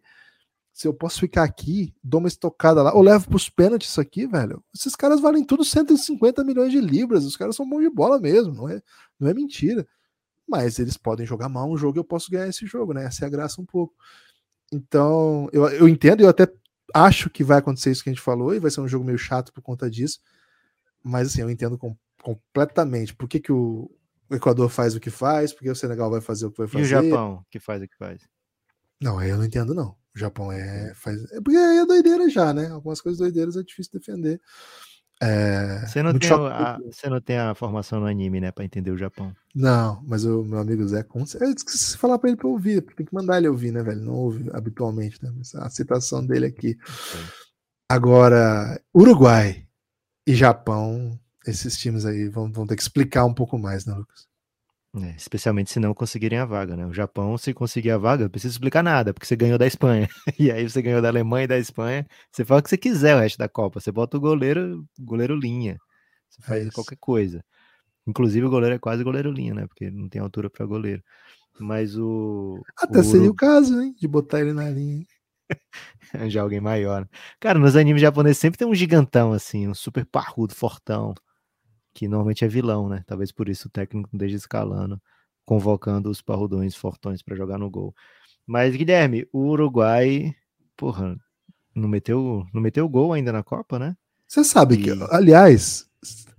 Se eu posso ficar aqui, dou uma estocada lá, ou levo para os pênaltis isso aqui, velho. Esses caras valem tudo 150 milhões de libras. Os caras são bons de bola mesmo, não é, não é mentira. Mas eles podem jogar mal um jogo e eu posso ganhar esse jogo, né? Essa é a graça um pouco. Então, eu, eu entendo, eu até acho que vai acontecer isso que a gente falou, e vai ser um jogo meio chato por conta disso. Mas assim, eu entendo com, completamente. Por que, que o, Equador faz o que faz? Por que o Senegal vai fazer o que vai fazer? E o Japão, que faz o que faz? Não, aí eu não entendo, não. O Japão é. Faz, é porque é doideira já, né? Algumas coisas doideiras é difícil defender. É, você, não tem a, você não tem a formação no anime, né, para entender o Japão. Não, mas o meu amigo Zé Kunz, eu esqueci de falar para ele para ouvir, porque tem que mandar ele ouvir, né, velho? Não ouve habitualmente, né? A citação dele aqui. Agora, Uruguai e Japão esses times aí vão, vão ter que explicar um pouco mais, né, Lucas? É, especialmente se não conseguirem a vaga, né? O Japão, se conseguir a vaga, não precisa explicar nada, porque você ganhou da Espanha. E aí você ganhou da Alemanha e da Espanha. Você fala o que você quiser o resto da Copa. Você bota o goleiro, goleiro linha. Você faz é qualquer coisa. Inclusive o goleiro é quase goleiro linha, né? Porque não tem altura para goleiro. Mas o. Até o seria o caso, hein? De botar ele na linha. Já alguém maior. Né? Cara, nos animes japoneses sempre tem um gigantão, assim, um super parrudo, fortão que normalmente é vilão, né? Talvez por isso o técnico não esteja escalando, convocando os parrudões fortões para jogar no gol. Mas, Guilherme, o Uruguai, porra, não meteu, não meteu gol ainda na Copa, né? Você sabe e... que, aliás,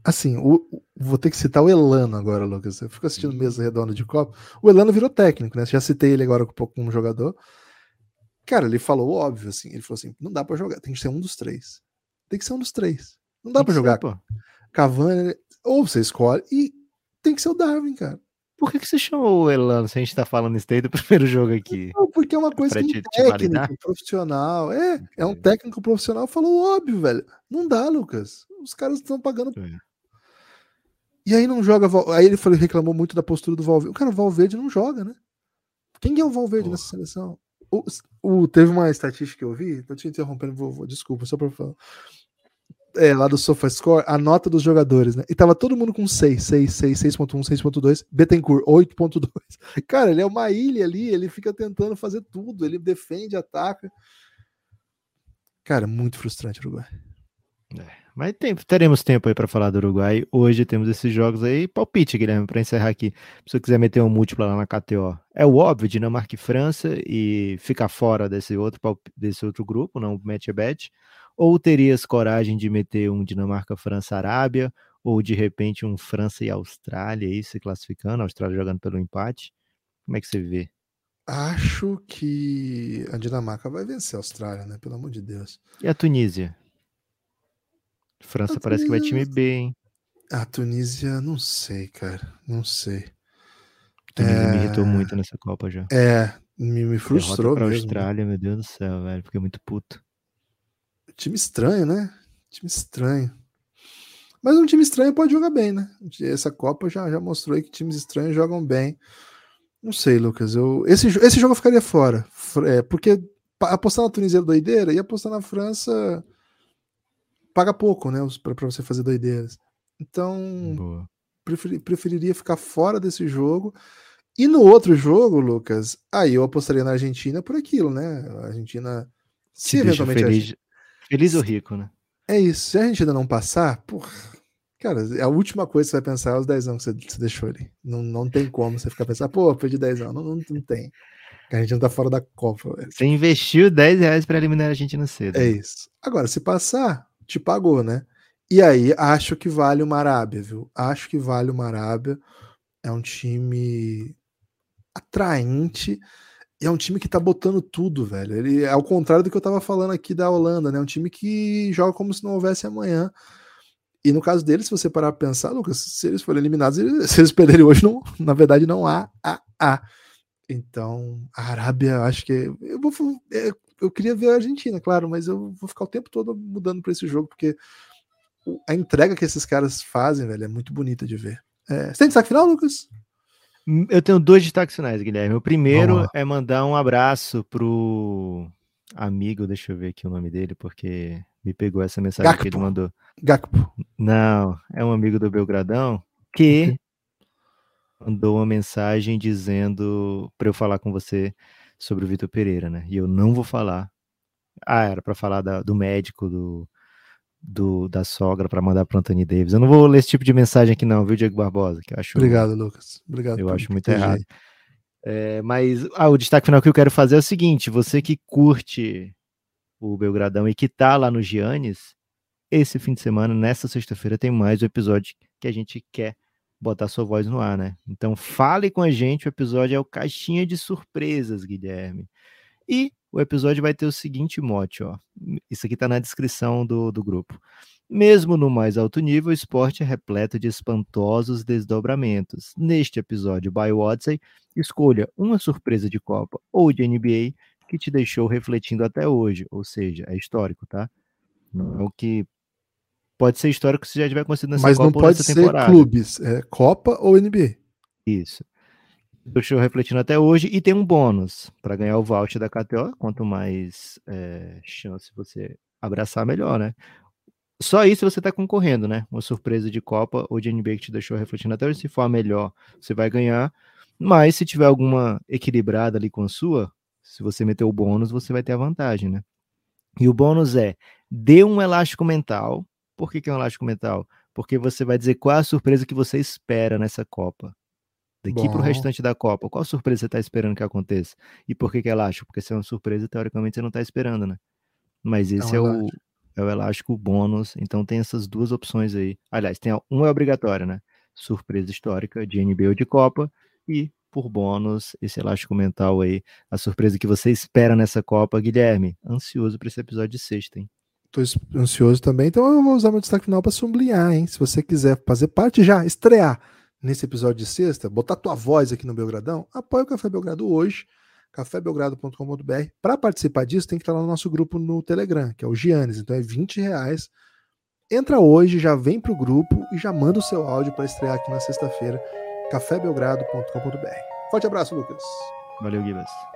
assim, o, vou ter que citar o Elano agora, Lucas. Eu fico assistindo mesa redonda de Copa. O Elano virou técnico, né? Já citei ele agora como jogador. Cara, ele falou óbvio, assim. Ele falou assim: não dá para jogar, tem que ser um dos três. Tem que ser um dos três. Não dá para jogar. Pô. Cavani, ou você escolhe, e tem que ser o Darwin, cara. Por que, que você chamou o Elano se a gente tá falando isso desde o primeiro jogo aqui? Não, porque é uma coisa que um técnico profissional. É, é um técnico profissional falou óbvio, velho. Não dá, Lucas. Os caras estão pagando. É. E aí não joga. Aí ele falou, reclamou muito da postura do Valverde. O cara, o Valverde não joga, né? Quem é o Valverde nessa seleção? O, o, teve uma estatística que eu vi, tô te interrompendo, vou, vou, desculpa, só pra falar é, lá do SofaScore a nota dos jogadores, né? E tava todo mundo com 6, 6, 6, 6.1, 6.2, Betancourt 8.2. Cara, ele é uma ilha ali, ele fica tentando fazer tudo, ele defende, ataca. Cara, muito frustrante o Uruguai. É, mas tem, teremos tempo aí para falar do Uruguai. Hoje temos esses jogos aí. Palpite, Guilherme, para encerrar aqui. Se você quiser meter um múltiplo lá na KTO. É o óbvio, Dinamarca e França, e ficar fora desse outro, desse outro grupo, não a bet. Ou terias coragem de meter um Dinamarca, França, Arábia, ou de repente um França e Austrália aí se classificando, a Austrália jogando pelo empate? Como é que você vê? Acho que a Dinamarca vai vencer a Austrália, né? Pelo amor de Deus. E a Tunísia? França a parece Tunísia... que vai time B, hein? A Tunísia, não sei, cara. Não sei. A Tunísia é... me irritou muito nessa Copa já. É, Me, me frustrou. Pra mesmo, né? Austrália, meu Deus do céu, velho. Fiquei muito puto. Time estranho, né? Time estranho. Mas um time estranho pode jogar bem, né? Essa Copa já, já mostrou aí que times estranhos jogam bem. Não sei, Lucas. Eu, esse, esse jogo eu ficaria fora. É, porque apostar na Tunísia é doideira e apostar na França paga pouco, né? Para você fazer doideiras. Então, preferi, preferiria ficar fora desse jogo. E no outro jogo, Lucas, aí eu apostaria na Argentina por aquilo, né? A Argentina. Se eventualmente. Feliz, feliz ou rico, né? É isso. Se a Argentina não passar, porra. Cara, a última coisa que você vai pensar é os 10 anos que você, você deixou ali. Não, não tem como você ficar pensando, pô, perdi 10 anos. Não, não, não tem. A gente não tá fora da Copa. Velho. Você investiu 10 reais pra eliminar a Argentina cedo. É isso. Agora, se passar, te pagou, né? E aí, acho que vale uma Arábia, viu? Acho que vale uma Arábia. É um time atraente. E é um time que tá botando tudo, velho. Ele é ao contrário do que eu tava falando aqui da Holanda, né? Um time que joga como se não houvesse amanhã. E no caso deles, se você parar pra pensar, Lucas, se eles forem eliminados, se eles perderem hoje, não, na verdade, não há a a. Então, a Arábia, acho que eu vou é, eu queria ver a Argentina, claro, mas eu vou ficar o tempo todo mudando para esse jogo porque a entrega que esses caras fazem, velho, é muito bonita de ver. É, você tem destaque final, Lucas? Hum, eu tenho dois destaques finais, Guilherme. O primeiro é mandar um abraço pro amigo, deixa eu ver aqui o nome dele, porque me pegou essa mensagem Gakpo. que ele mandou. Gakpo. Não, é um amigo do Belgradão que mandou uma mensagem dizendo para eu falar com você sobre o Vitor Pereira, né? E eu não vou falar. Ah, era para falar da, do médico, do, do da sogra, para mandar para Anthony Davis. Eu não vou ler esse tipo de mensagem aqui, não, viu, Diego Barbosa? Que acho, Obrigado, Lucas. Obrigado. Eu acho muito errado. É, mas ah, o destaque final que eu quero fazer é o seguinte: você que curte o Belgradão e que tá lá no Giannis, esse fim de semana, nessa sexta-feira, tem mais um episódio que a gente quer botar sua voz no ar, né? Então fale com a gente, o episódio é o Caixinha de Surpresas, Guilherme. E o episódio vai ter o seguinte mote, ó. Isso aqui tá na descrição do, do grupo. Mesmo no mais alto nível, o esporte é repleto de espantosos desdobramentos. Neste episódio by Odyssey, escolha uma surpresa de Copa ou de NBA que te deixou refletindo até hoje, ou seja, é histórico, tá? Não é o que Pode ser histórico se já tiver acontecido nessa Mas Copa não pode ser temporada. clubes, é Copa ou NBA. Isso. Estou refletindo até hoje e tem um bônus para ganhar o voucher da KTO. Quanto mais é, chance você abraçar, melhor, né? Só isso você está concorrendo, né? Uma surpresa de Copa ou de NBA que te deixou refletindo até hoje. Se for a melhor, você vai ganhar. Mas se tiver alguma equilibrada ali com a sua, se você meter o bônus, você vai ter a vantagem, né? E o bônus é: dê um elástico mental por que, que é um elástico mental? Porque você vai dizer qual é a surpresa que você espera nessa Copa. Daqui para o restante da Copa, qual surpresa você está esperando que aconteça? E por que, que é elástico? Porque se é uma surpresa, teoricamente você não está esperando, né? Mas é esse é, um é, o, é o elástico bônus, então tem essas duas opções aí. Aliás, tem um é obrigatório, né? Surpresa histórica de NBA ou de Copa e por bônus, esse elástico mental aí, a surpresa que você espera nessa Copa, Guilherme. Ansioso para esse episódio de sexta, hein? Tô ansioso também, então eu vou usar meu destaque final para sublinhar, hein? Se você quiser fazer parte já, estrear nesse episódio de sexta, botar tua voz aqui no Belgradão, apoia o Café Belgrado hoje, cafébelgrado.com.br. Para participar disso, tem que estar lá no nosso grupo no Telegram, que é o Giannis, então é 20 reais. Entra hoje, já vem pro grupo e já manda o seu áudio para estrear aqui na sexta-feira, cafébelgrado.com.br. Forte abraço, Lucas. Valeu, Gibas.